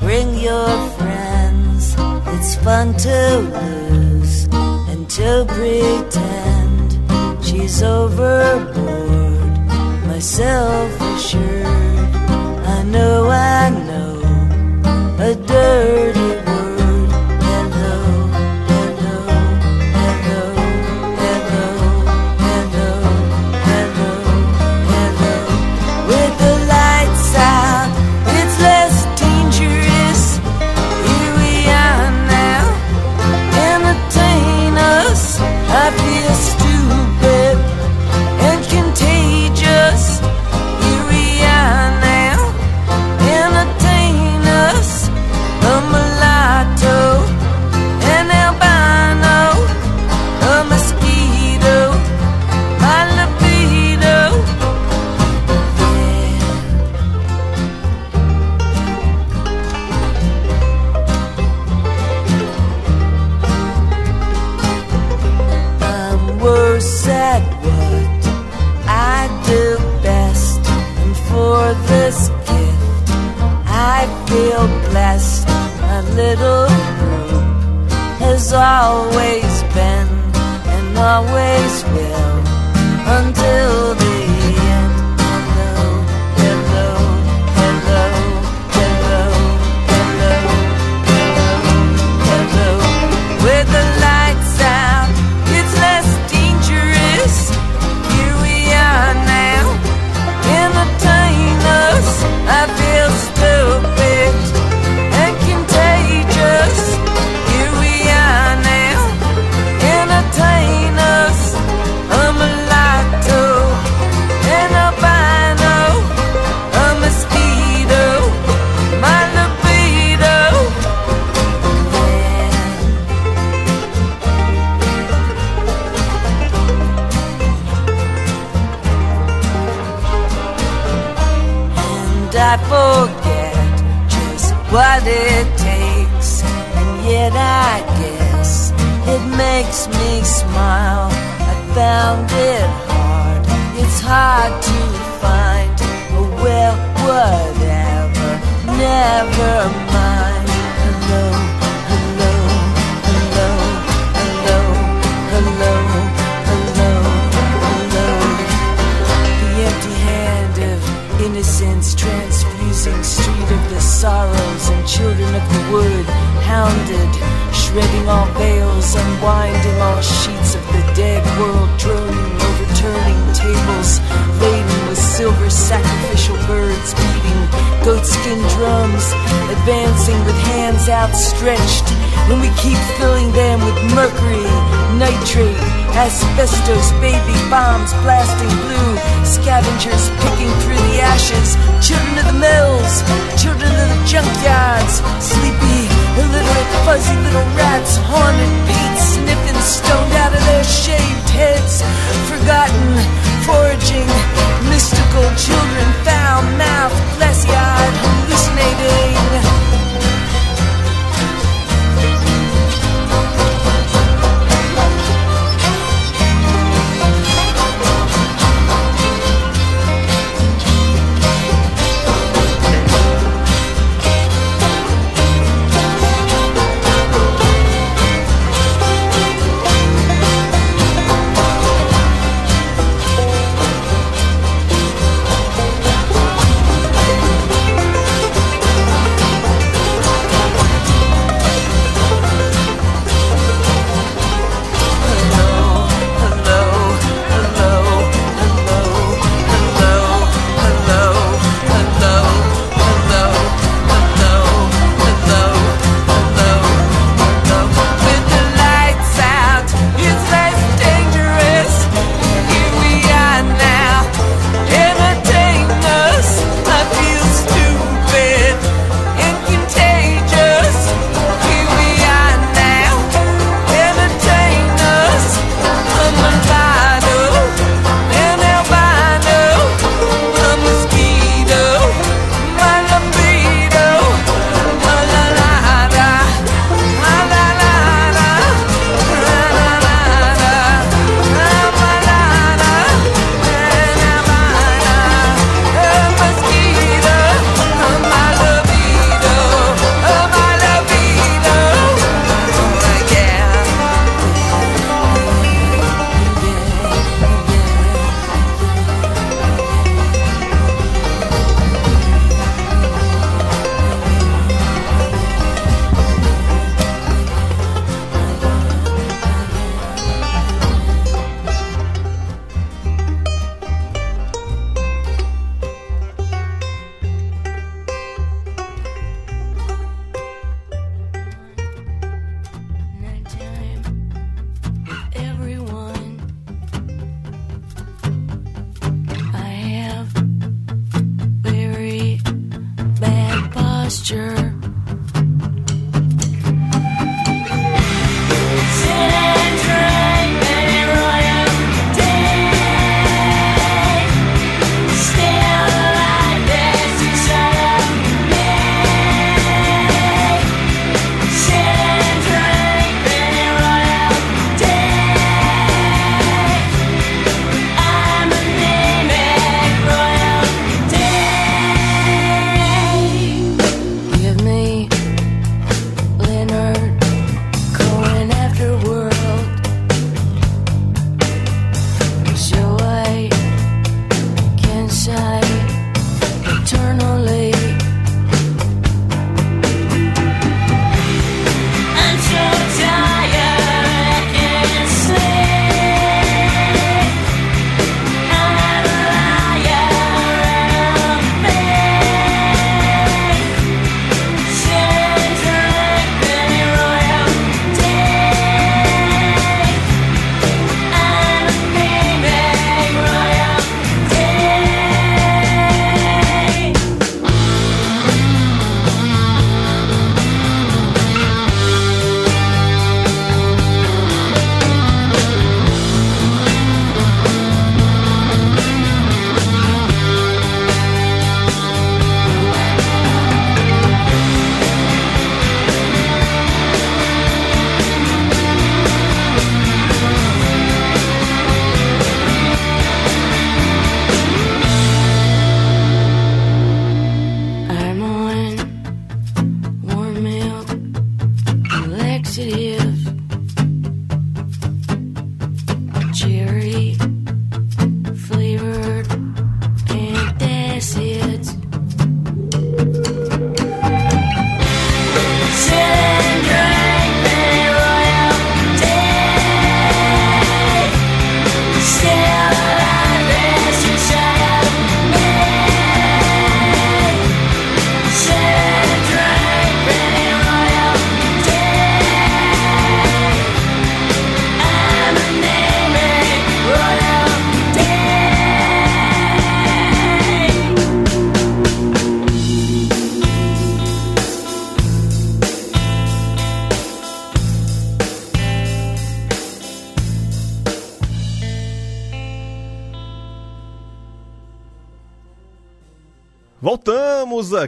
Bring your friends. It's fun to lose and to pretend she's overboard. Myself assured, I know, I know. A dirty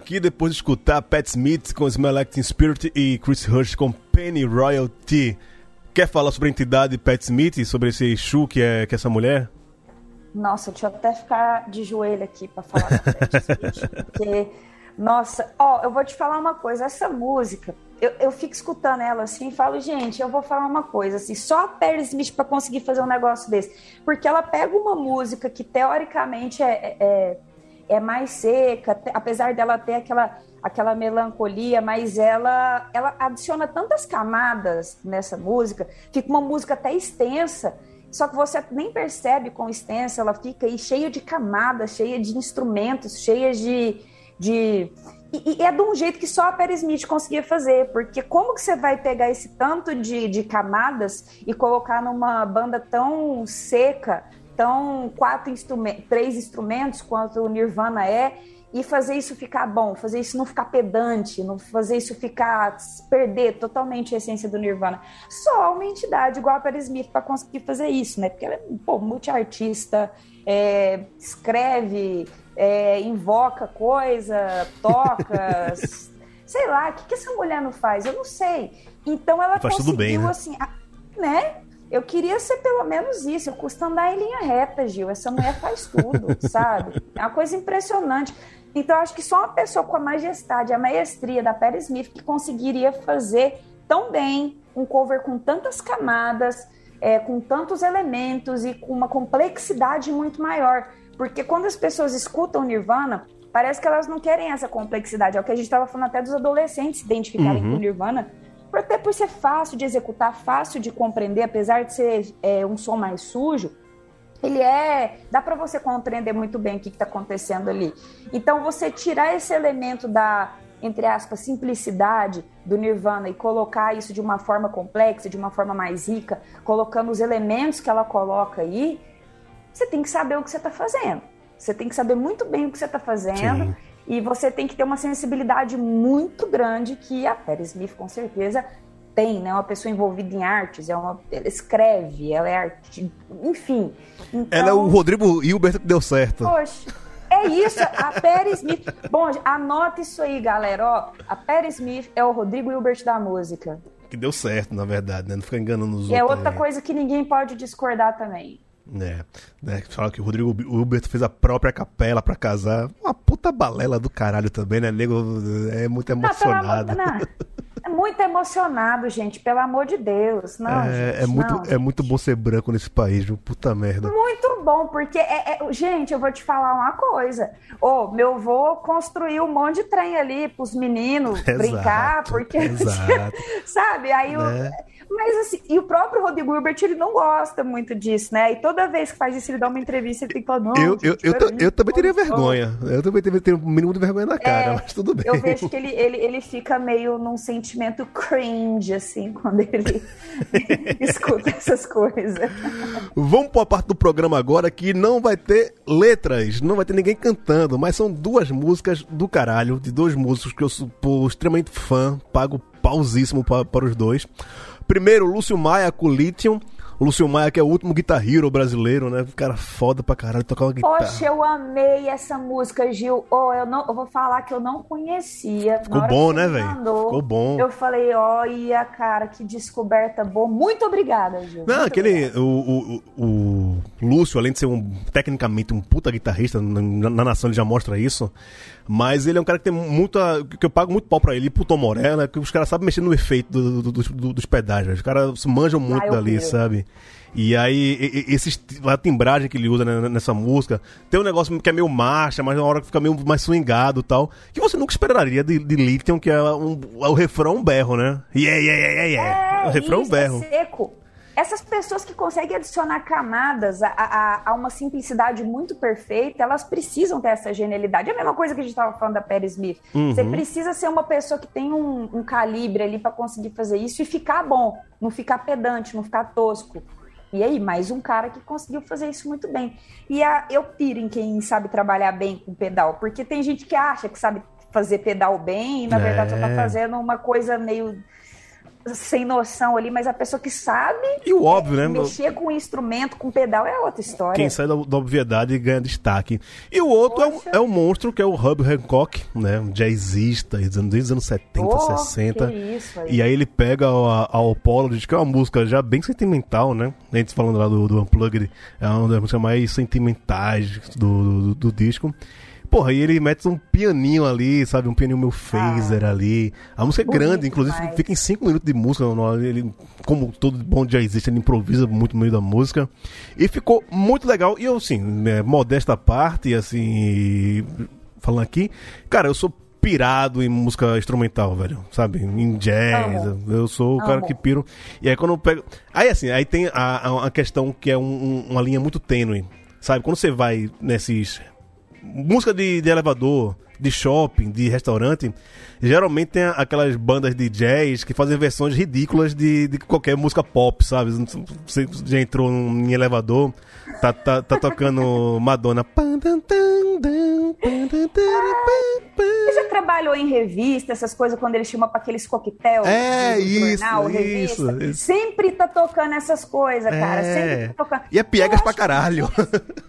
aqui depois de escutar Pat Smith com Smell Like Teen Spirit e Chris Hirsch com Penny Royalty. Quer falar sobre a entidade Pat Smith, sobre esse Exu que é, que é essa mulher? Nossa, deixa eu até ficar de joelho aqui pra falar Pat Smith, porque, nossa, ó, eu vou te falar uma coisa, essa música, eu, eu fico escutando ela assim e falo, gente, eu vou falar uma coisa, assim, só a Perry Smith pra conseguir fazer um negócio desse, porque ela pega uma música que teoricamente é, é, é mais seca, apesar dela ter aquela, aquela melancolia, mas ela, ela adiciona tantas camadas nessa música, fica uma música até extensa, só que você nem percebe quão extensa ela fica e cheia de camadas, cheia de instrumentos, cheia de. de... E, e é de um jeito que só a Perry Smith conseguia fazer, porque como que você vai pegar esse tanto de, de camadas e colocar numa banda tão seca, tão quatro instrumentos, três instrumentos quanto o Nirvana é, e fazer isso ficar bom, fazer isso não ficar pedante, não fazer isso ficar perder totalmente a essência do Nirvana. Só uma entidade igual a Perry Smith para conseguir fazer isso, né? Porque ela é pô, multiartista, é, escreve, é, invoca coisa, toca, sei lá, o que, que essa mulher não faz? Eu não sei. Então ela Faz conseguiu bem, né? assim, a- né? Eu queria ser pelo menos isso. Eu custa andar em linha reta, Gil. Essa mulher faz tudo, sabe? É uma coisa impressionante. Então, acho que só uma pessoa com a majestade, a maestria da Perry Smith que conseguiria fazer tão bem um cover com tantas camadas, é, com tantos elementos e com uma complexidade muito maior. Porque quando as pessoas escutam Nirvana, parece que elas não querem essa complexidade. É o que a gente estava falando até dos adolescentes se identificarem com Nirvana. Até por ser fácil de executar, fácil de compreender, apesar de ser é, um som mais sujo, ele é. dá para você compreender muito bem o que está acontecendo ali. Então, você tirar esse elemento da, entre aspas, simplicidade do Nirvana e colocar isso de uma forma complexa, de uma forma mais rica, colocando os elementos que ela coloca aí, você tem que saber o que você está fazendo. Você tem que saber muito bem o que você está fazendo. Sim. E você tem que ter uma sensibilidade muito grande que a Perry Smith, com certeza, tem, né? Uma pessoa envolvida em artes, é uma, ela escreve, ela é arte, enfim. Então, Ela é o Rodrigo Hilbert que deu certo. Poxa, é isso, a Perry Smith. Bom, anota isso aí, galera. Ó, a Perry Smith é o Rodrigo Hilbert da música. Que deu certo, na verdade, né? Não fica enganando os E é outros. outra aí. coisa que ninguém pode discordar também. É, né? Fala que o Rodrigo Hilbert fez a própria capela pra casar. Uma puta balela do caralho também, né? Nego é muito Não, pelo amor, emocionado. não. É muito emocionado, gente, pelo amor de Deus. Não, é, gente, é muito, não, é muito bom ser branco nesse país, viu? Puta merda. Muito bom, porque, é, é- gente, eu vou te falar uma coisa. Ô, meu avô construiu um monte de trem ali pros meninos Exato, brincar, porque. Sabe? Aí o- Né? Mas assim, e o próprio Rodrigo Hilbert, ele não gosta muito disso, né? E toda vez que faz isso, ele dá uma entrevista, ele falar, não. Eu, eu, eu, peraí, eu também teria olha só." vergonha. Eu também teria, teria um mínimo de vergonha na cara, É, mas tudo bem. Eu vejo que ele, ele, ele fica meio num sentimento cringe, assim, quando ele escuta essas coisas. Vamos para a parte do programa agora que não vai ter letras, não vai ter ninguém cantando, mas são duas músicas do caralho, de dois músicos que eu sou extremamente fã, pago pausíssimo pa- para os dois. Primeiro, Lúcio Maia com Lithium. Lúcio Maia, que é o último guitar hero brasileiro, né? Cara foda pra caralho, tocar uma guitarra. Poxa, eu amei essa música, Gil. Oh, eu, não, eu vou falar que eu não conhecia. Ficou Na bom, né, velho? Ficou bom. Eu falei, olha, cara, que descoberta boa. Muito obrigada, Gil. Não, Muito aquele. O, o, o, o Lúcio, além de ser um tecnicamente um puta guitarrista, na, na nação ele já mostra isso. Mas ele é um cara que tem muita. que eu pago muito pau pra ele. E pro Tom Morella, que os caras sabem mexer no efeito do, do, do, dos pedais. Os caras manjam muito ah, dali, sabe? E aí, esse, a timbragem que ele usa nessa música, tem um negócio que é meio marcha, mas na hora que fica meio mais swingado e tal, que você nunca esperaria de, de Lithium, que é um, o refrão um berro, né? Yeah, yeah, yeah, yeah. É, o refrão um berro. É seco. Essas pessoas que conseguem adicionar camadas a, a, a, uma simplicidade muito perfeita, elas precisam ter essa genialidade. É a mesma coisa que a gente estava falando da Perry Smith. Uhum. Você precisa ser uma pessoa que tem um, um calibre ali para conseguir fazer isso e ficar bom, não ficar pedante, não ficar tosco. E aí, mais um cara que conseguiu fazer isso muito bem. E a, eu piro em quem sabe trabalhar bem com pedal, porque tem gente que acha que sabe fazer pedal bem e na é. verdade só tá fazendo uma coisa meio sem noção ali, mas a pessoa que sabe e o óbvio, né? mexer com instrumento, com pedal é outra história. Quem sai da, da obviedade ganha destaque. E o outro é o, é o, monstro que é o Hub Hancock, né? Um jazzista, desde os anos 70, oh, 60. Isso aí. E aí ele pega a, a Apology, que é uma música já bem sentimental, né? A gente falando lá do, do Unplugged, é uma das músicas mais sentimentais do, do, do disco. Porra, e ele mete um pianinho ali, sabe? Um pianinho meu phaser ah, ali. A música é grande, inclusive demais. fica em 5 minutos de música. Ele, como todo bom já existe, ele improvisa muito no meio da música. E ficou muito legal. E eu, assim, né, modesta parte, assim, falando aqui, cara, eu sou pirado em música instrumental, velho. Sabe? Em jazz. Amo. Eu sou o Amo. cara que piro. E aí quando eu pego. Aí assim, aí tem a, a questão que é um, um, uma linha muito tênue. Sabe? Quando você vai nesses música de, de elevador, de shopping, de restaurante, geralmente tem aquelas bandas de jazz que fazem versões ridículas de, de qualquer música pop, sabe? Você já entrou em elevador, tá, tá, tá tocando Madonna. Você já trabalhou em revista, essas coisas, quando eles chamam para aqueles coquetéis? É, isso, jornal, isso, isso, Sempre tá tocando essas coisas, cara. É. Sempre tá tocando. E é piegas pra caralho.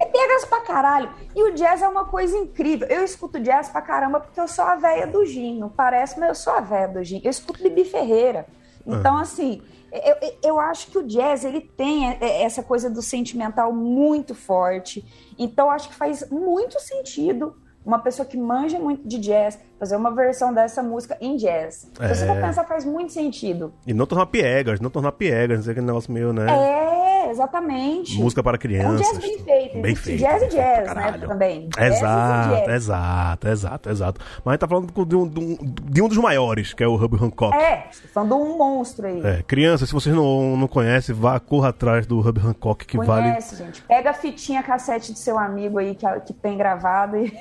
É piegas pra caralho. E o jazz é uma coisa incrível. Eu escuto jazz pra caramba porque eu sou a véia do Gin. Não parece, mas eu sou a véia do Gin. Eu escuto Bibi Ferreira. Então, uhum. assim, eu, eu acho que o jazz ele tem essa coisa do sentimental muito forte. Então, acho que faz muito sentido uma pessoa que manja muito de jazz fazer uma versão dessa música em jazz. É. Se você for é. pensar, faz muito sentido. E não tornar piegas, não tornar piegas, não sei aquele negócio meio, né? É, exatamente. Música para crianças. É um jazz bem feito. Bem feito. Jazz e jazz, né, também. Exato, jazz exato, exato, exato. Mas a gente tá falando de um, de um, de um dos maiores, que é o Hub Hancock. É, falando de um monstro aí. É, crianças, se vocês não, não conhecem, vá, corra atrás do Hub Hancock, que Conhece, vale... Conhece, gente. Pega a fitinha cassete do seu amigo aí, que, que tem gravado e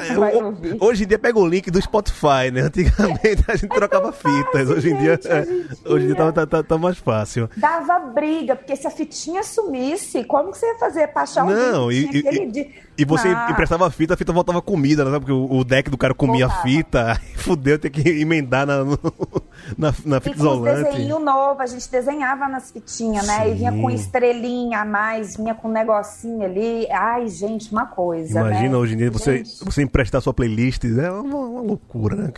é, vai ouvir. Hoje em dia pega o link do Spotify, né? Antigamente a gente é trocava fitas. Hoje em dia, é, hoje em dia tá, tá, tá, tá, mais fácil. Dava briga, porque se a fitinha sumisse, como que você ia fazer pra achar Não, e, e, e, você ah. emprestava a fita, a fita voltava comida, né? Porque o, deck do cara comia Voltava. a fita, aí fudeu, ter que emendar na, no, na, na fita e isolante. desenho novo, a gente desenhava nas fitinhas, né? E vinha com estrelinha a mais, vinha com um negocinho ali. Ai, gente, uma coisa. Imagina né? hoje em dia você, você emprestar sua playlist, é uma, uma loucura, né?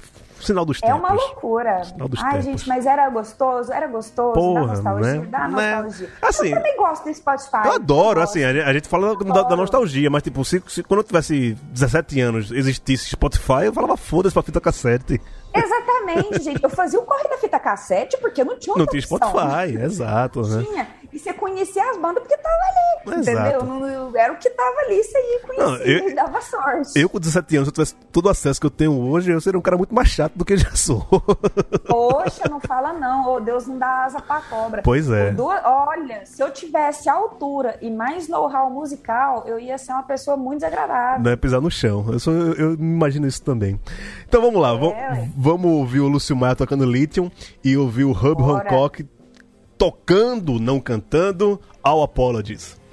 Sinal dos tempos. É uma loucura. Sinal dos Ai, tempos. gente, mas era gostoso, era gostoso, Porra, dá nostalgia, né? dá né? nostalgia. Né? Assim, eu também gosto do Spotify. Eu adoro, assim, a gente fala da, da, nostalgia, mas tipo, se, se, quando eu tivesse 17 anos existisse Spotify, eu falava foda-se pra fita cassete. Exatamente, gente. Eu fazia o corre da fita cassete porque eu não tinha Não tinha Spotify, exato, né? Tinha. E você conhecia as bandas porque tava ali, Exato. entendeu? Era o que tava ali, você ia conhecer, não, eu, dava sorte. Eu com 17 anos, se eu tivesse todo o acesso que eu tenho hoje, eu seria um cara muito mais chato do que já sou. Poxa, não fala não, oh, Deus não dá asa pra cobra. Pois é. olha, se eu tivesse altura e mais know-how musical, eu ia ser uma pessoa muito desagradável. Não é pisar no chão, eu, sou, eu, eu imagino isso também. Então vamos lá, é, vamos ouvir o Lúcio Maia tocando Lithium e ouvir o Hub Bora. Hancock tocando, não cantando, All Apologies.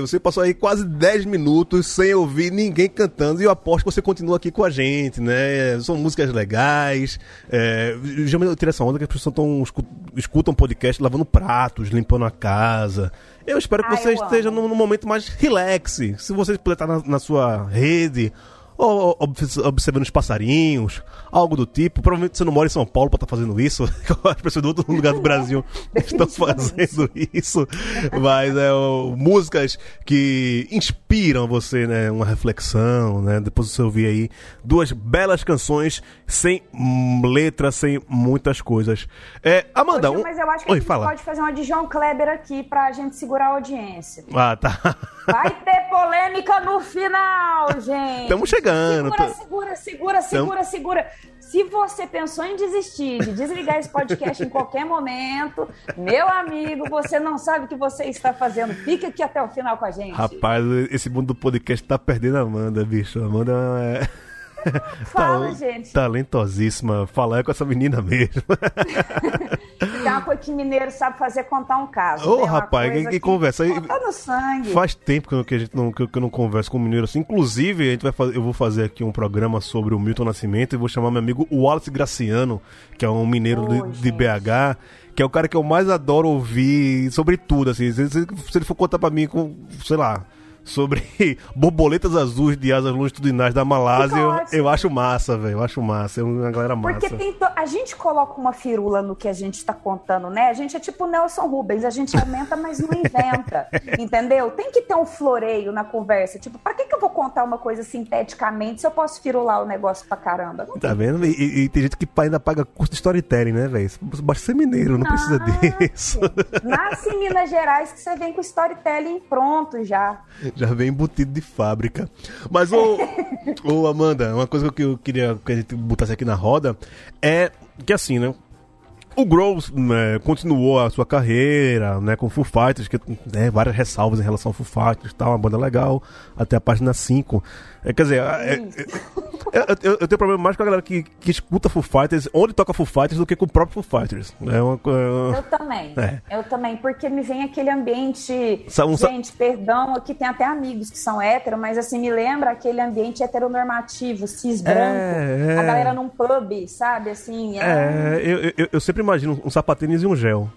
Aí você passou aí quase 10 minutos sem ouvir ninguém cantando e eu aposto que você continua aqui com a gente, né? São músicas legais. É, já me tirei essa onda que as pessoas tão, escutam podcast lavando pratos, limpando a casa. Eu espero que você esteja num, num, momento mais relax. Se você puder estar na, na sua rede ou observando os passarinhos, algo do tipo. Provavelmente você não mora em São Paulo para estar tá fazendo isso. As pessoas de outro lugar do Brasil estão fazendo isso. Mas é músicas que inspiram você, né? Uma reflexão, né? Depois você ouvir aí duas belas canções sem letras, sem muitas coisas. É, Amanda, Poxa, mas eu acho que Oi, a gente fala. pode fazer uma de João Kleber aqui pra gente segurar a audiência. Ah, tá. Vai ter polêmica no final, gente. Estamos chegando. Segura, segura, segura, segura, segura. Se você pensou em desistir, de desligar esse podcast em qualquer momento, meu amigo, você não sabe o que você está fazendo. Fica aqui até o final com a gente. Rapaz, esse mundo do podcast tá perdendo a Amanda, bicho. A Amanda é. Fala, tá, gente. Talentosíssima. Falar com essa menina mesmo. Coisa que mineiro sabe fazer contar um caso. Ô, oh, rapaz, que, que conversa. Tá no sangue. Faz tempo que, a gente não, que, eu não converso com o mineiro assim. Inclusive, a gente vai fazer, eu vou fazer aqui um programa sobre o Milton Nascimento e vou chamar meu amigo Wallace Graciano, que é um mineiro oh, de, de BH que é o cara que eu mais adoro ouvir sobre tudo, assim. Se ele for contar pra mim com, sei lá, sobre borboletas azuis de asas longitudinais da Malásia, eu, eu, acho massa, velho. Eu acho massa. É uma galera massa. Porque tem to... a gente coloca uma firula no que a gente tá contando, né? A gente é tipo Nelson Rubens, a gente aumenta, mas não inventa. entendeu? Tem que ter um floreio na conversa. Tipo, pra que, que eu vou contar uma coisa sinteticamente se eu posso firular o negócio pra caramba? Não tá vendo? E, e, tem gente que ainda paga curso de storytelling, né, velho? Basta ser mineiro, não, não precisa disso. Nasce em Minas Gerais que você vem com storytelling pronto já. Já vem embutido de fábrica. Mas, ô, ô Amanda, uma coisa que eu queria que a gente botasse aqui na roda é que assim, né? O Groves né, continuou a sua carreira né, com Foo Fighters, que né, várias ressalvas em relação ao Foo Fighters, tal, uma banda legal, até a página 5. É, quer dizer, é, é, é, eu, eu, tenho problema mais com a galera que, que escuta Foo Fighters, onde toca Foo Fighters, do que com o próprio Foo Fighters. É uma, eu também. É. Eu também, porque me vem aquele ambiente. Um, gente, perdão, aqui tem até amigos que são hétero, mas assim, me lembra aquele ambiente heteronormativo, cis branco. É, a galera num pub, sabe? Assim. É, eu, eu, eu sempre imagino um sapatênis e um gel.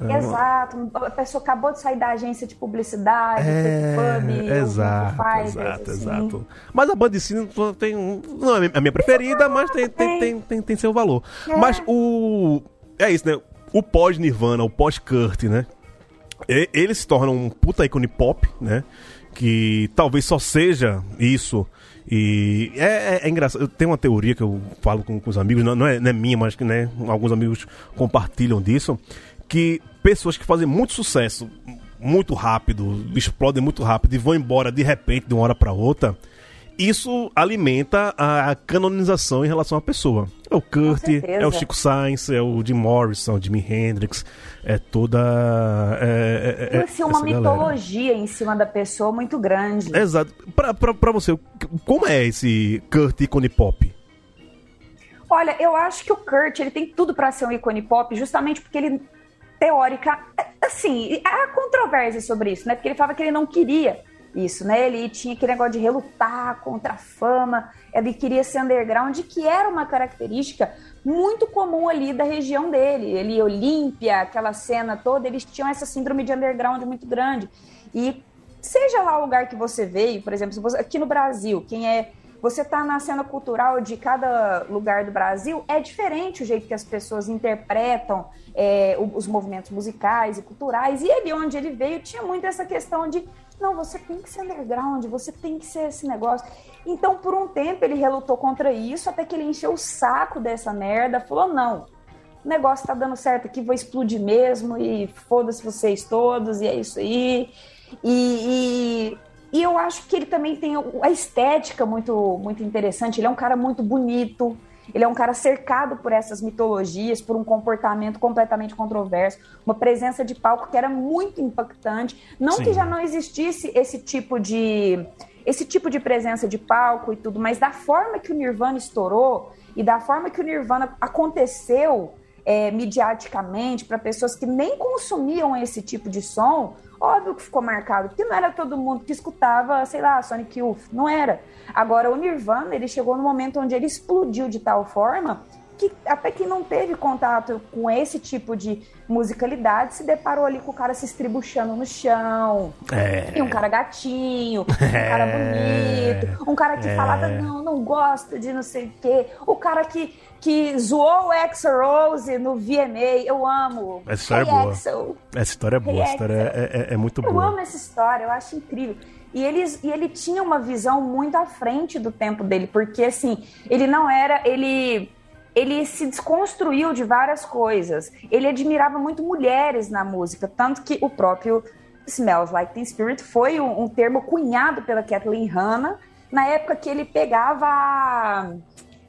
É Exato, a pessoa acabou de sair da agência de publicidade, é, pub, exato, faz, exato, assim. exato. Mas a Bandicina tem não é a minha preferida, mas tem, tem, tem, tem, tem seu valor. É. Mas o é isso, né? O pós Nirvana, o pós Kurt, né? Ele se torna um puta ícone pop, né? Que talvez só seja isso. E é, é, é engraçado. Eu tenho uma teoria que eu falo com, com os amigos, não, não, é, não é minha, mas que né, alguns amigos compartilham disso que pessoas que fazem muito sucesso muito rápido, explodem muito rápido e vão embora de repente, de uma hora para outra, isso alimenta a canonização em relação à pessoa. É o Kurt, é o Chico Sainz, é o Jim Morrison, o Jimi Hendrix, é toda. É, é, é, uma mitologia galera. em cima da pessoa muito grande. Exato. Pra, pra, pra você, como é esse Kurt ícone pop? Olha, eu acho que o Kurt ele tem tudo para ser um ícone pop, justamente porque ele teórica. Assim, há controvérsia sobre isso, né? Porque ele falava que ele não queria isso, né? Ele tinha aquele negócio de relutar contra a fama, ele queria ser underground, que era uma característica muito comum ali da região dele. Ele, Olímpia, aquela cena toda, eles tinham essa síndrome de underground muito grande. E seja lá o lugar que você veio, por exemplo, aqui no Brasil, quem é você está na cena cultural de cada lugar do Brasil, é diferente o jeito que as pessoas interpretam é, os movimentos musicais e culturais. E ali onde ele veio tinha muito essa questão de não, você tem que ser underground, você tem que ser esse negócio. Então, por um tempo, ele relutou contra isso, até que ele encheu o saco dessa merda, falou: não, o negócio tá dando certo aqui, vou explodir mesmo, e foda-se vocês todos, e é isso aí. E, e e eu acho que ele também tem a estética muito, muito interessante. Ele é um cara muito bonito. Ele é um cara cercado por essas mitologias, por um comportamento completamente controverso, uma presença de palco que era muito impactante. Não Sim. que já não existisse esse tipo de esse tipo de presença de palco e tudo, mas da forma que o Nirvana estourou e da forma que o Nirvana aconteceu, é, midiaticamente para pessoas que nem consumiam esse tipo de som, óbvio que ficou marcado, porque não era todo mundo que escutava, sei lá, Sonic Youth, não era. Agora, o Nirvana, ele chegou no momento onde ele explodiu de tal forma que até quem não teve contato com esse tipo de musicalidade se deparou ali com o cara se estribuchando no chão. É. E um cara gatinho, um cara bonito, um cara que É. falava, não, não gosta de não sei o quê. O cara que, que zoou o Axl Rose no VMA, eu amo. Essa história é Hey, boa. Axl. Essa história é boa, essa história é, é- é muito Eu boa. amo essa história, eu acho incrível. E, eles, e ele tinha uma visão muito à frente do tempo dele, porque assim, ele não era. Ele, ele se desconstruiu de várias coisas. Ele admirava muito mulheres na música, tanto que o próprio Smells Like Teen Spirit foi um, um termo cunhado pela Kathleen Hanna na época que ele pegava.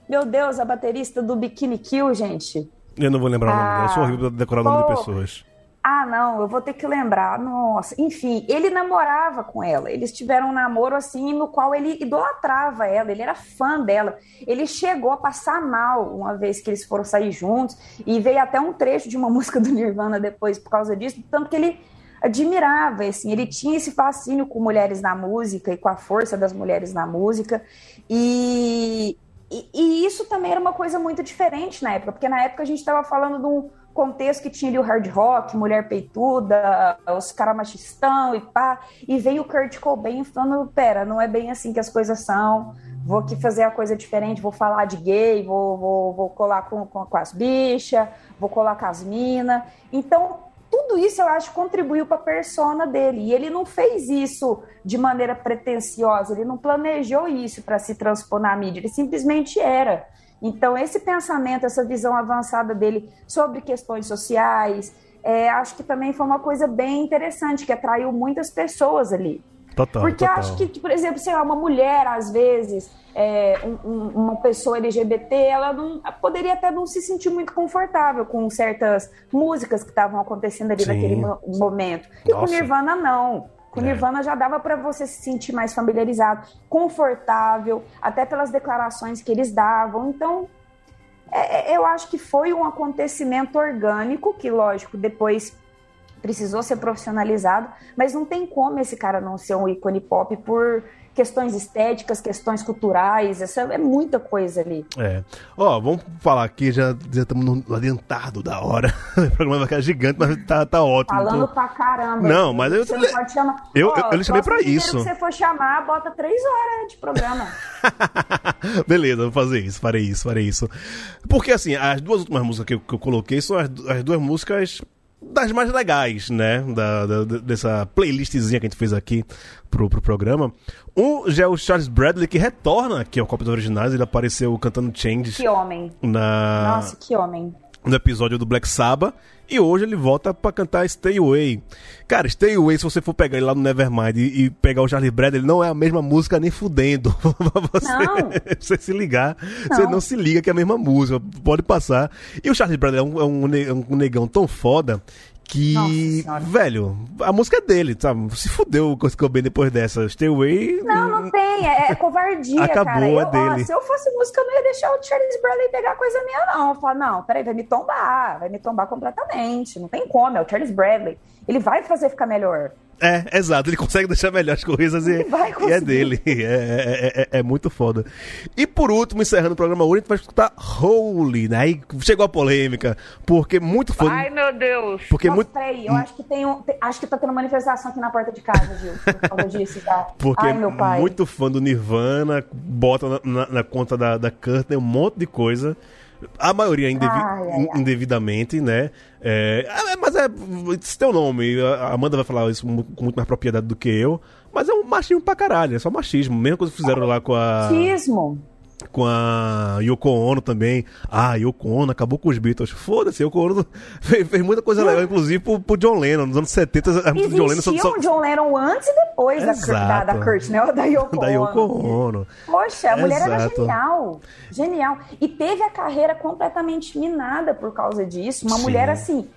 Meu Deus, a baterista do Bikini Kill, gente. Eu não vou lembrar o nome dela, eu sou horrível pra decorar o nome de pessoas. Ah, não, eu vou ter que lembrar. Nossa, enfim, ele namorava com ela. Eles tiveram um namoro assim no qual ele idolatrava ela, ele era fã dela. Ele chegou a passar mal uma vez que eles foram sair juntos e veio até um trecho de uma música do Nirvana depois por causa disso, tanto que ele admirava, assim, ele tinha esse fascínio com mulheres na música e com a força das mulheres na música. E, e, e isso também era uma coisa muito diferente na época, porque na época a gente estava falando de um contexto que tinha ali o hard rock, mulher peituda, os caras machistão e pá, e veio o Kurt Cobain falando, pera, não é bem assim que as coisas são, vou aqui fazer a coisa diferente, vou falar de gay, vou, vou, vou colar com, com, com as bichas, vou colar com as minas, então tudo isso eu acho contribuiu para a persona dele. E ele não fez isso de maneira pretensiosa, ele não planejou isso para se transpor na mídia, ele simplesmente era. Então, esse pensamento, essa visão avançada dele sobre questões sociais, é, acho que também foi uma coisa bem interessante, que atraiu muitas pessoas ali. Total, Porque total. acho que, por exemplo, sei lá, uma mulher, às vezes, é, um- um- uma pessoa LGBT, ela não poderia até não se sentir muito confortável com certas músicas que estavam acontecendo ali Sim. naquele mo- momento. E com Nossa. Nirvana, não. Com É. Nirvana já dava para você se sentir mais familiarizado, confortável, até pelas declarações que eles davam. Então, é- é- eu acho que foi um acontecimento orgânico, que, lógico, depois precisou ser profissionalizado, mas não tem como esse cara não ser um ícone pop por questões estéticas, questões culturais, essa é muita coisa ali. É. Ó, vamos falar aqui, já estamos no adiantado da hora. o programa vai ficar gigante, mas tá, tá ótimo. Falando Tô- pra caramba. Não, mas eu- Você não pode chamar. eu- Ó, eu- eu lhe chamei pra isso. que você for chamar, bota três horas de programa. Beleza, vou fazer isso, farei isso, farei isso. Porque assim, as duas últimas músicas que eu, que eu coloquei são as, as duas músicas das mais legais, né? Da, da- dessa playlistzinha que a gente fez aqui pro, pro programa. Um já é o Charles Bradley, que retorna aqui ao Copa dos Originais, ele apareceu cantando Changes que homem. na, Nossa, que homem. No episódio do Black Sabbath. E hoje ele volta pra cantar Stay Away. Cara, Stay Away, se você for pegar ele lá no Nevermind e, e pegar o Charlie Bradley, ele não é a mesma música nem fudendo. Pra você, Não. você se ligar, você não se liga que é a mesma música. Pode passar. E o Charlie Bradley é um, é é um negão tão foda que, velho, a música é dele, sabe? Se fudeu o Kurt Cobain depois dessa. Stay Away. Não, não tem, é, é covardia, Acabou, cara. Eu, é ó, dele. se eu fosse música, eu não ia deixar o Charles Bradley pegar coisa minha, não. Eu falo, não, peraí, vai me tombar, vai me tombar completamente. Não tem como, é o Charles Bradley. Ele vai fazer ficar melhor. É, exato, ele consegue deixar melhor as coisas e, e é dele. É, é, é- é muito foda. E por último, encerrando o programa hoje, a gente vai escutar Holy, né? Aí chegou a polêmica, porque muito fã. Ai, meu Deus. Porque Nossa, muito- peraí, eu acho que tem um, acho que tá tendo manifestação aqui na porta de casa, Gil, por causa disso, tá? Porque Ai, meu pai. muito fã do Nirvana, bota na, na- na conta da, da Courtney um monte de coisa. A maioria indevi- Ai, ai, ai. indevidamente, né? É, é, mas é. Esse teu nome. A Amanda vai falar isso com muito mais propriedade do que eu. Mas é um machismo pra caralho, é só machismo. Mesma coisa que fizeram lá com a. Machismo. Com a Yoko Ono também. Ah, Yoko Ono acabou com os Beatles. Foda-se, Yoko Ono fez, fez muita coisa legal, inclusive pro, pro John Lennon. Nos anos 70, as músicas do John Lennon só, um John Lennon antes e depois da, Kurt- da, da. Kurt, né? Da Yoko da Ono. Yoko Ono. Poxa, a mulher era Exato. genial. Genial. E teve a carreira completamente minada por causa disso. Uma Sim. mulher assim.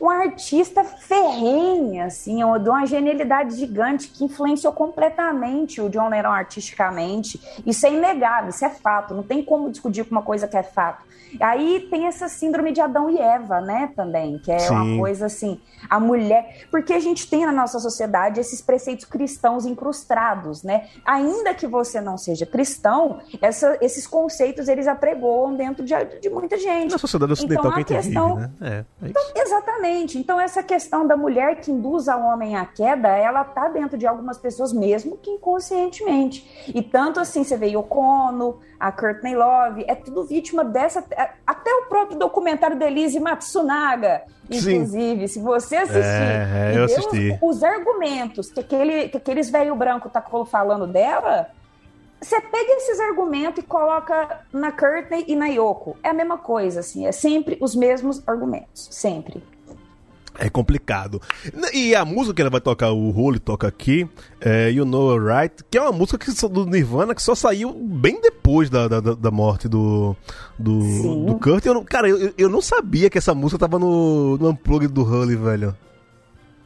Um artista ferrenha, assim, de uma genialidade gigante que influenciou completamente o John Lennon artisticamente. Isso é inegável, isso é fato, não tem como discutir com uma coisa que é fato. Aí tem essa síndrome de Adão e Eva, né, também, que é Sim. uma coisa assim, a mulher, porque a gente tem na nossa sociedade esses preceitos cristãos incrustados, né? Ainda que você não seja cristão, essa, esses conceitos eles apregoam dentro de, de muita gente. Na sociedade ocidental então, que a questão... vive, né? É, é então, exatamente. Então essa questão da mulher que induz ao homem à queda, ela tá dentro de algumas pessoas mesmo que inconscientemente. E tanto assim, você vê Yoko Ono, a Courtney Love, é tudo vítima dessa. É, até o próprio documentário da Elise Matsunaga, inclusive, Sim. se você assistir é, é eu assisti. Os, os, argumentos que, aquele, que aqueles velho branco tá falando dela, você pega esses argumentos e coloca na Courtney e na Yoko. É a mesma coisa, assim, é sempre os mesmos argumentos, sempre. É complicado. E a música que ela vai tocar, o Role toca aqui, é You Know Right, que é uma música que, do Nirvana que só saiu bem depois da, da, da morte do, do, do Kurt. Eu cara, eu, eu não sabia que essa música tava no, no Unplugged do Hully, velho.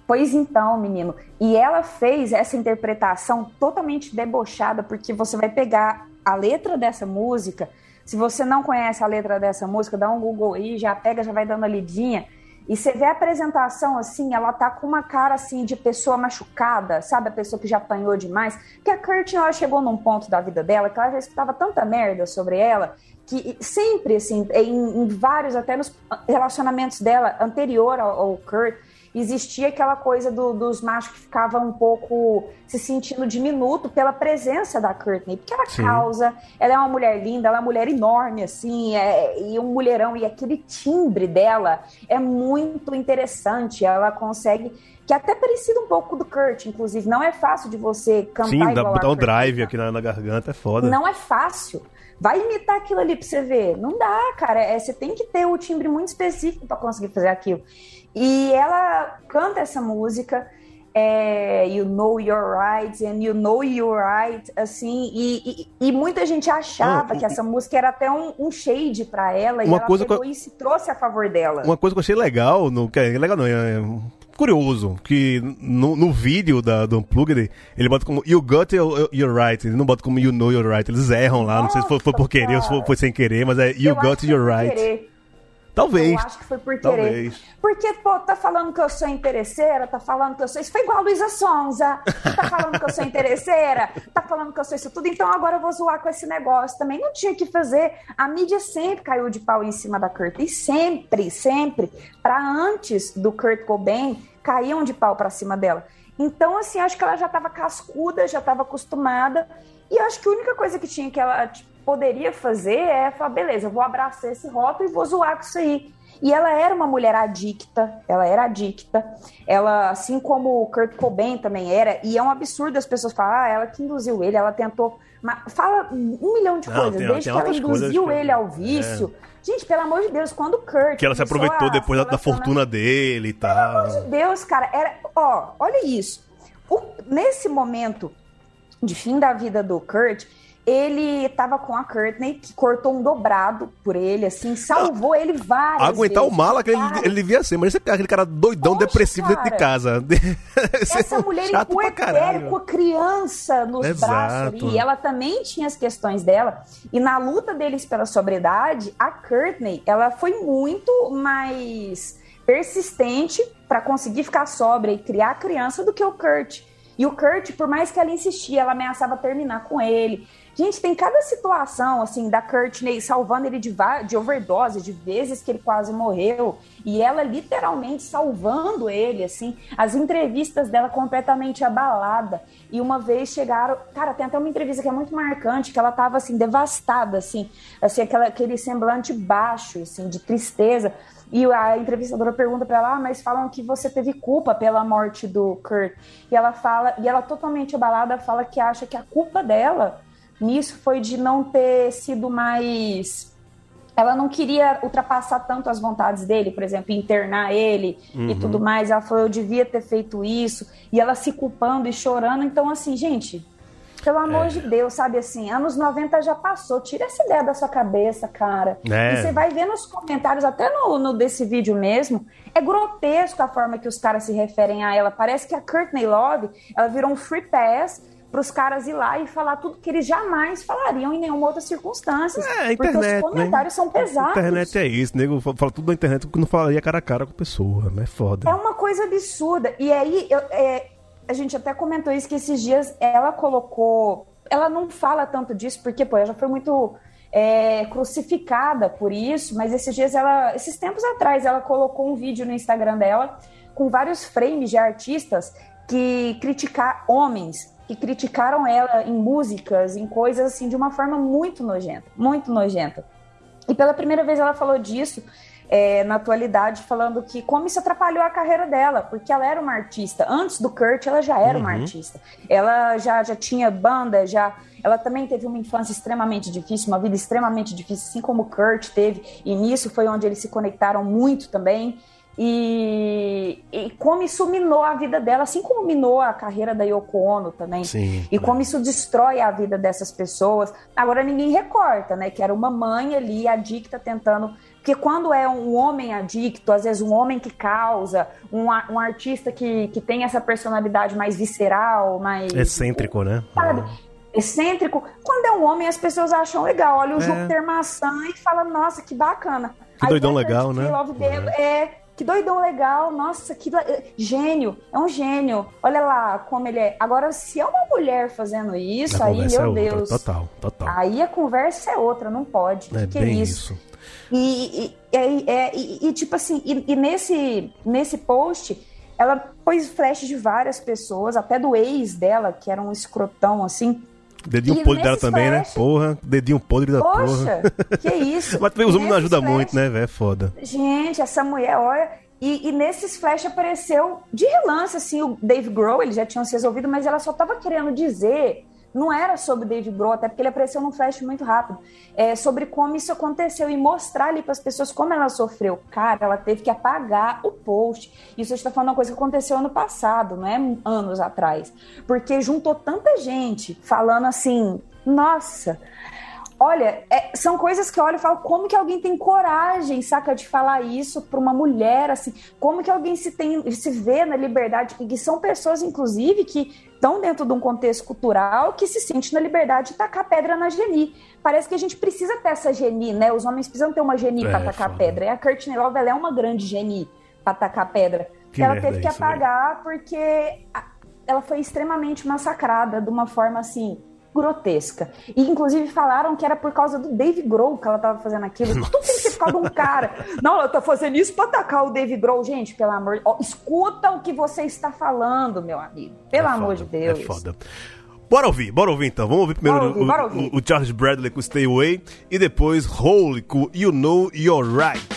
Pois então, menino. E ela fez essa interpretação totalmente debochada, porque você vai pegar a letra dessa música. Se você não conhece a letra dessa música, dá um Google aí, já pega, já vai dando a lidinha e você vê a apresentação assim, ela tá com uma cara assim de pessoa machucada, sabe? A pessoa que já apanhou demais. Que a Kurt, ela chegou num ponto da vida dela que ela já escutava tanta merda sobre ela, que sempre, assim, em, em vários, até nos relacionamentos dela anterior ao, ao Kurt, existia aquela coisa do, dos machos que ficavam um pouco se sentindo diminuto pela presença da Courtney, porque ela Sim. causa, ela é uma mulher linda, ela é uma mulher enorme, assim, é, e um mulherão, e aquele timbre dela é muito interessante, ela consegue que é até parecido um pouco do Kurt, inclusive. Não é fácil de você cantar Sim, igual dá, botar um drive aqui na, na, garganta é foda. Não é fácil. Vai imitar aquilo ali pra você ver. Não dá, cara. É, você tem que ter o um timbre muito específico para conseguir fazer aquilo. E ela canta essa música, é, You Know Your Right and You Know You're Right, assim, e, e, e muita gente achava ah, que essa música era até um, um shade para ela, uma e ela coisa pegou que... e se trouxe a favor dela. Uma coisa que eu achei legal, no, é legal não, é, é curioso, que no, no vídeo da, do Unplugged, ele bota como You got your, your right, ele não bota como You know your right, eles erram lá, Nossa, não sei se foi, foi por querer ou se foi, foi, sem querer, mas é You got your right. Querer. Talvez. Eu acho que foi por querer. Talvez. Porque, pô, tá falando que eu sou interesseira, tá falando que eu sou. Isso foi igual a Luísa Sonza. Tá falando que eu sou interesseira, tá falando que eu sou isso tudo, então agora eu vou zoar com esse negócio também. Não tinha que fazer. A mídia sempre caiu de pau em cima da Kurt. E sempre, sempre, para antes do Kurt Cobain, caíam de pau para cima dela. Então, assim, acho que ela já tava cascuda, já tava acostumada. E acho que a única coisa que tinha que ela poderia fazer é falar, beleza, vou abraçar esse rótulo e vou zoar com isso aí. E ela era uma mulher adicta, ela era adicta, ela, assim como o Kurt Cobain também era, e é um absurdo as pessoas falar, ah, ela que induziu ele, ela tentou. Fala um milhão de Não, coisas, tem, desde tem que ela induziu ele ao vício. É. Gente, pelo amor de Deus, quando o Kurt. Que ela se aproveitou depois da, da fortuna dele e tal. Pelo amor de Deus, cara, era. Ó, olha isso. O, nesse momento de fim da vida do Kurt, ele tava com a Courtney, que cortou um dobrado por ele, assim, salvou ele várias Aguentar vezes, o mala que ele, ele devia ser, mas aquele cara doidão, Poxa, depressivo cara, dentro de casa. Essa mulher em com a criança nos Exato. braços ali, ela também tinha as questões dela, e na luta deles pela sobriedade, a Courtney, ela foi muito mais persistente para conseguir ficar sóbria e criar a criança do que o Kurt. E o Kurt, por mais que ela insistia, ela ameaçava terminar com ele. Gente, tem cada situação, assim, da Courtney salvando ele de, de overdose, de vezes que ele quase morreu, e ela literalmente salvando ele, assim, as entrevistas dela completamente abalada. E uma vez chegaram, cara, tem até uma entrevista que é muito marcante, que ela tava, assim, devastada, assim, assim aquela, aquele semblante baixo, assim, de tristeza. E a entrevistadora pergunta para ela, ah, mas falam que você teve culpa pela morte do Kurt. E ela fala, e ela totalmente abalada fala que acha que a culpa dela nisso foi de não ter sido mais. Ela não queria ultrapassar tanto as vontades dele, por exemplo, internar ele uhum. e tudo mais. Ela falou, eu devia ter feito isso. E ela se culpando e chorando. Então, assim, gente, Pelo amor é. de Deus, sabe assim, anos 90 já passou. Tira essa ideia da sua cabeça, cara. É. E você vai ver nos comentários, até no, no, desse vídeo mesmo, é grotesco a forma que os caras se referem a ela. Parece que a Courtney Love, ela virou um free pass para os caras ir lá e falar tudo que eles jamais falariam em nenhuma outra circunstância. É, a internet, porque os comentários né? são pesados. A internet é isso, nego fala tudo na internet que não falaria cara a cara com a pessoa, é foda. É uma coisa absurda. E aí, eu, é, a gente até comentou isso, que esses dias ela colocou... Ela não fala tanto disso, porque, pô, ela já foi muito... É, crucificada por isso, mas esses dias ela, esses tempos atrás, ela colocou um vídeo no Instagram dela com vários frames de artistas que criticar homens que criticaram ela em músicas, em coisas assim, de uma forma muito nojenta, muito nojenta. E pela primeira vez ela falou disso é, na atualidade, falando que como isso atrapalhou a carreira dela, porque ela era uma artista. Antes do Kurt, ela já era uhum. uma artista. Ela já, já tinha banda, já. Ela também teve uma infância extremamente difícil, uma vida extremamente difícil, assim como o Kurt teve. E nisso foi onde eles se conectaram muito também. E, e, como isso minou a vida dela, assim como minou a carreira da Yoko Ono também. Sim, e como isso destrói a vida dessas pessoas. Agora ninguém recorta, né? Que era uma mãe ali, adicta, tentando. Porque quando é um homem adicto, às vezes um homem que causa, um, um artista que, que tem essa personalidade mais visceral, mais. Excêntrico, né? Sabe? Excêntrico. Quando é um homem, as pessoas acham legal. Olha o é. Júpiter maçã e fala, nossa, que bacana. Que doidão legal, né? é. é que doidão legal, nossa, que gênio, é um gênio. Olha lá como ele é. Agora, se é uma mulher fazendo isso, a aí, meu é Deus. Total, total. Aí a conversa é outra, não pode. É que, que é isso? isso? E, e, e, é, e, tipo assim, e, nesse, nesse post, ela pôs flash de várias pessoas, até do ex dela, que era um escrotão assim. Dedinho e podre dela também, né? flash... né? Porra, dedinho podre da Poxa, porra. que isso. Mas também os homens não ajudam flash... muito, né, velho? É foda. Gente, essa mulher, olha. E, e, nesses flash apareceu de relance, assim, o Dave Grohl, eles já tinham se resolvido, mas ela só tava querendo dizer não era sobre Dave Grohl, até porque ele apareceu num flash muito rápido, é sobre como isso aconteceu e mostrar ali para as pessoas como ela sofreu. Cara, ela teve que apagar o post. Isso está falando uma coisa que aconteceu ano passado, não é anos atrás, porque juntou tanta gente falando assim, nossa, Olha, é, são coisas que eu olho e falo, como que alguém tem coragem, saca, de falar isso para uma mulher, assim, como que alguém se tem, se vê na liberdade, e que são pessoas, inclusive, que estão dentro de um contexto cultural que se sente na liberdade de tacar pedra na Geni. Parece que a gente precisa ter essa Geni, né? Os homens precisam ter uma Geni é, para tacar foda. pedra. E a Courtney Love, ela é uma grande Geni para tacar pedra. Que ela teve que apagar isso, porque ela foi extremamente massacrada de uma forma assim grotesca. E inclusive falaram que era por causa do Dave Grohl que ela tava fazendo aquilo. Nossa. Tudo tem que ser por causa de um cara. Não, ela tá fazendo isso pra atacar o Dave Grohl. Gente, pelo amor de Deus. Escuta o que você está falando, meu amigo. Pelo é amor foda, de Deus. É foda. Bora ouvir, bora ouvir então. Vamos ouvir primeiro ouvir, o. O, o, Charles Bradley com Stay Away e depois Hole com You Know You're Right.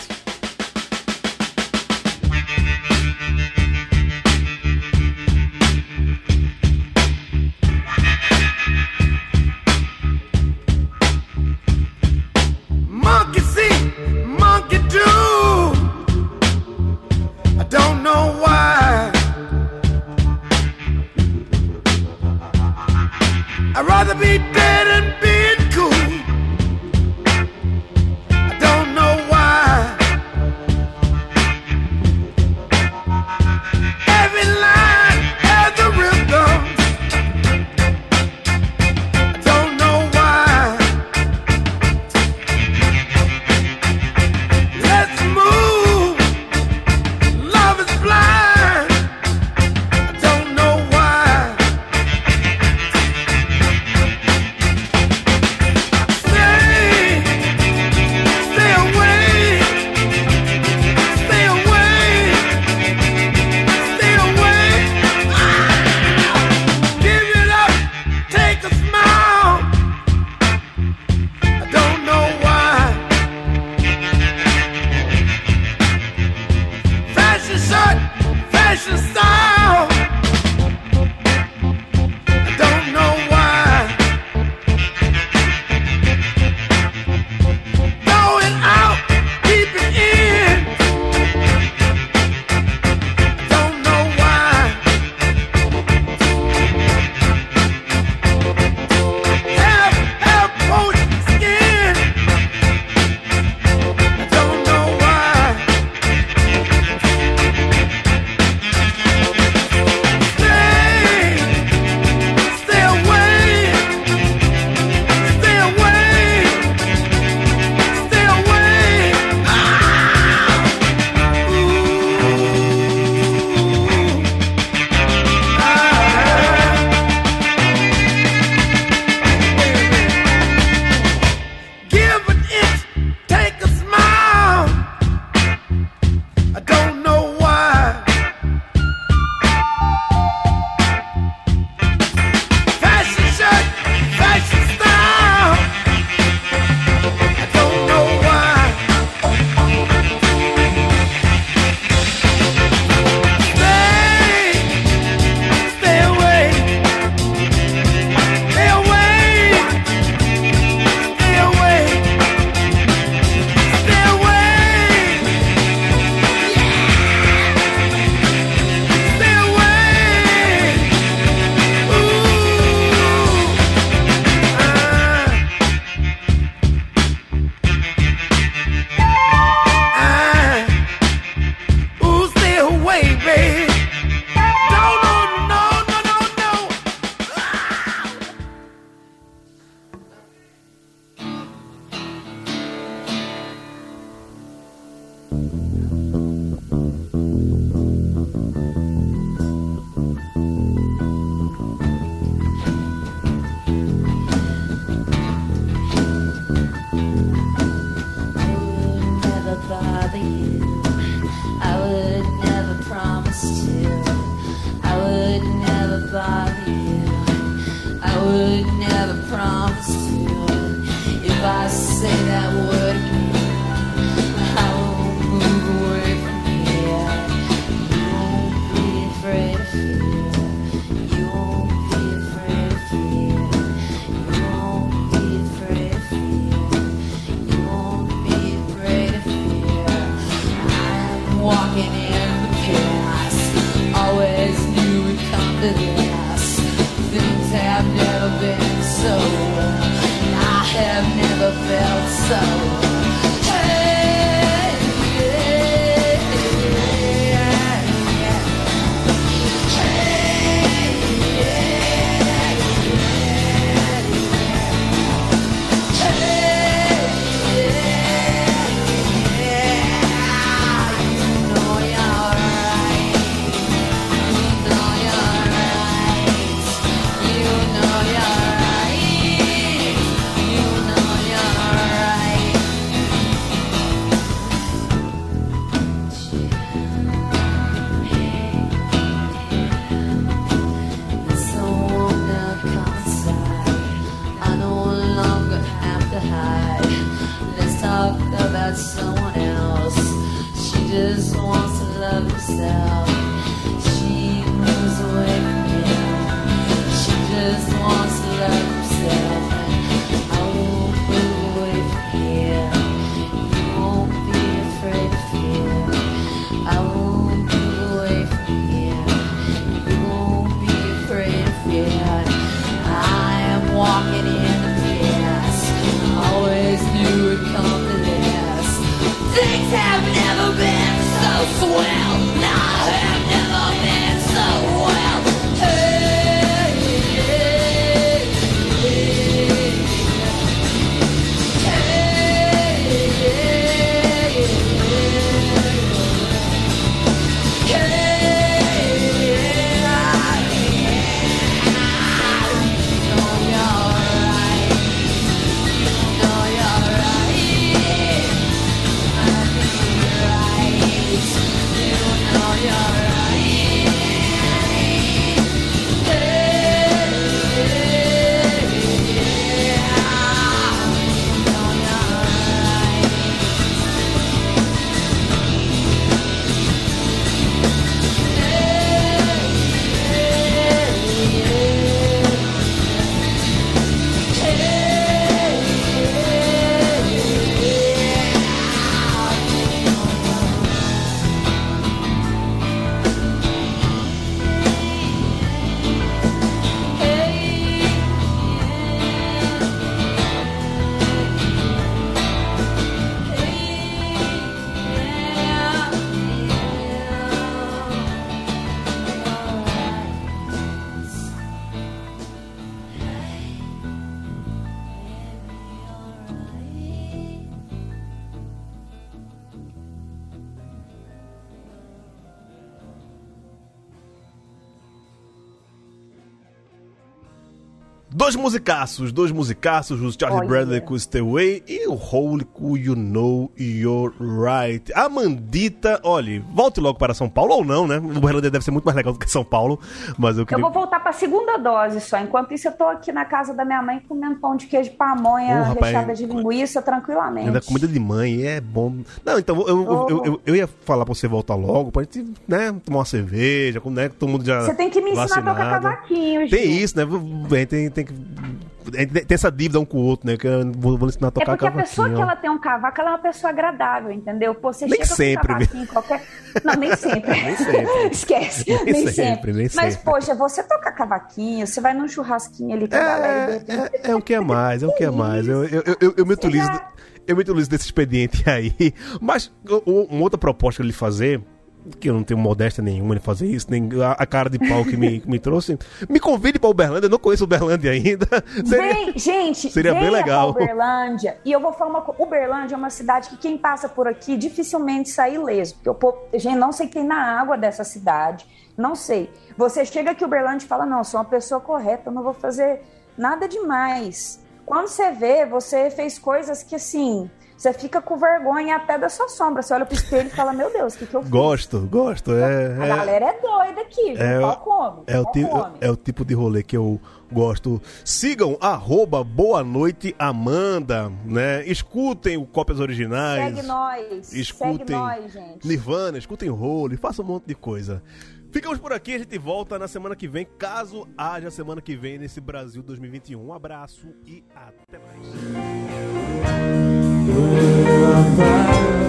Dois musicaços, dois musicaços, o Charlie Olha. Bradley com Stay Away e o Holy com You Know You're Right. A Mandita, olha, volte logo para São Paulo ou não, né? O Berlândia deve ser muito mais legal do que São Paulo, mas eu Eu queria... vou voltar pra segunda dose só. Enquanto isso, eu tô aqui na casa da minha mãe comendo pão de queijo pamonha rapaz, recheada de linguiça tranquilamente. Ainda comida de mãe, é bom. Não, então eu, eu, eu, eu- eu ia falar pra você voltar logo, pra gente, né, tomar uma cerveja, né, todo mundo já Você tem que me ensinar a tocar vacinado. cavaquinho, Tem gente. isso, né? Tem, tem, que. gente Tem essa dívida um com o outro, né? Que eu vou, vou ensinar a É tocar porque a pessoa que ela tem um cavaco, ela é uma pessoa agradável, entendeu? Pô, você Nem chega sempre, um cavaquinho qualquer... Não, nem sempre. Nem sempre. Esquece. Nem Nem, sempre, sempre. nem Mas, sempre. poxa, você toca cavaquinho, você vai num churrasquinho ali com a galera. É, é, é o que é mais, é o que é mais. Eu, eu, eu, eu me utilizo. Eu me utilizo desse expediente aí. Mas uma outra proposta que ele fazer. Que eu não tenho modéstia nenhuma em fazer isso, nem a, a cara de pau que me, que me trouxe. Me convide pra Uberlândia, eu não conheço Uberlândia ainda. Seria- Vem, gente, seria bem legal. Uberlândia. E eu vou falar uma coisa. Uberlândia é uma cidade que quem passa por aqui dificilmente sai ileso. Porque o povo, gente, não sei o que tem na água dessa cidade. Não sei. Você chega aqui Uberlândia e fala, não, sou uma pessoa correta, eu não vou fazer nada demais. Quando você vê, você fez coisas que, assim, Você fica com vergonha até da sua sombra. Você olha pro espelho e fala, meu Deus, o que, que eu fiz? Gosto, gosto. É, A é, galera é doida aqui, viu? É, Qual come? é, o Qual tipo, come? é o tipo de rolê que eu gosto. Sigam arroba Boa Noite Amanda, né? Escutem o Cópias Originais. Segue nós. Escutem Segue nós, gente. Nirvana, escutem role, façam um monte de coisa. Ficamos por aqui, a gente volta na semana que vem, caso haja semana que vem nesse Brasil 2021. Um abraço e até mais. goodbye.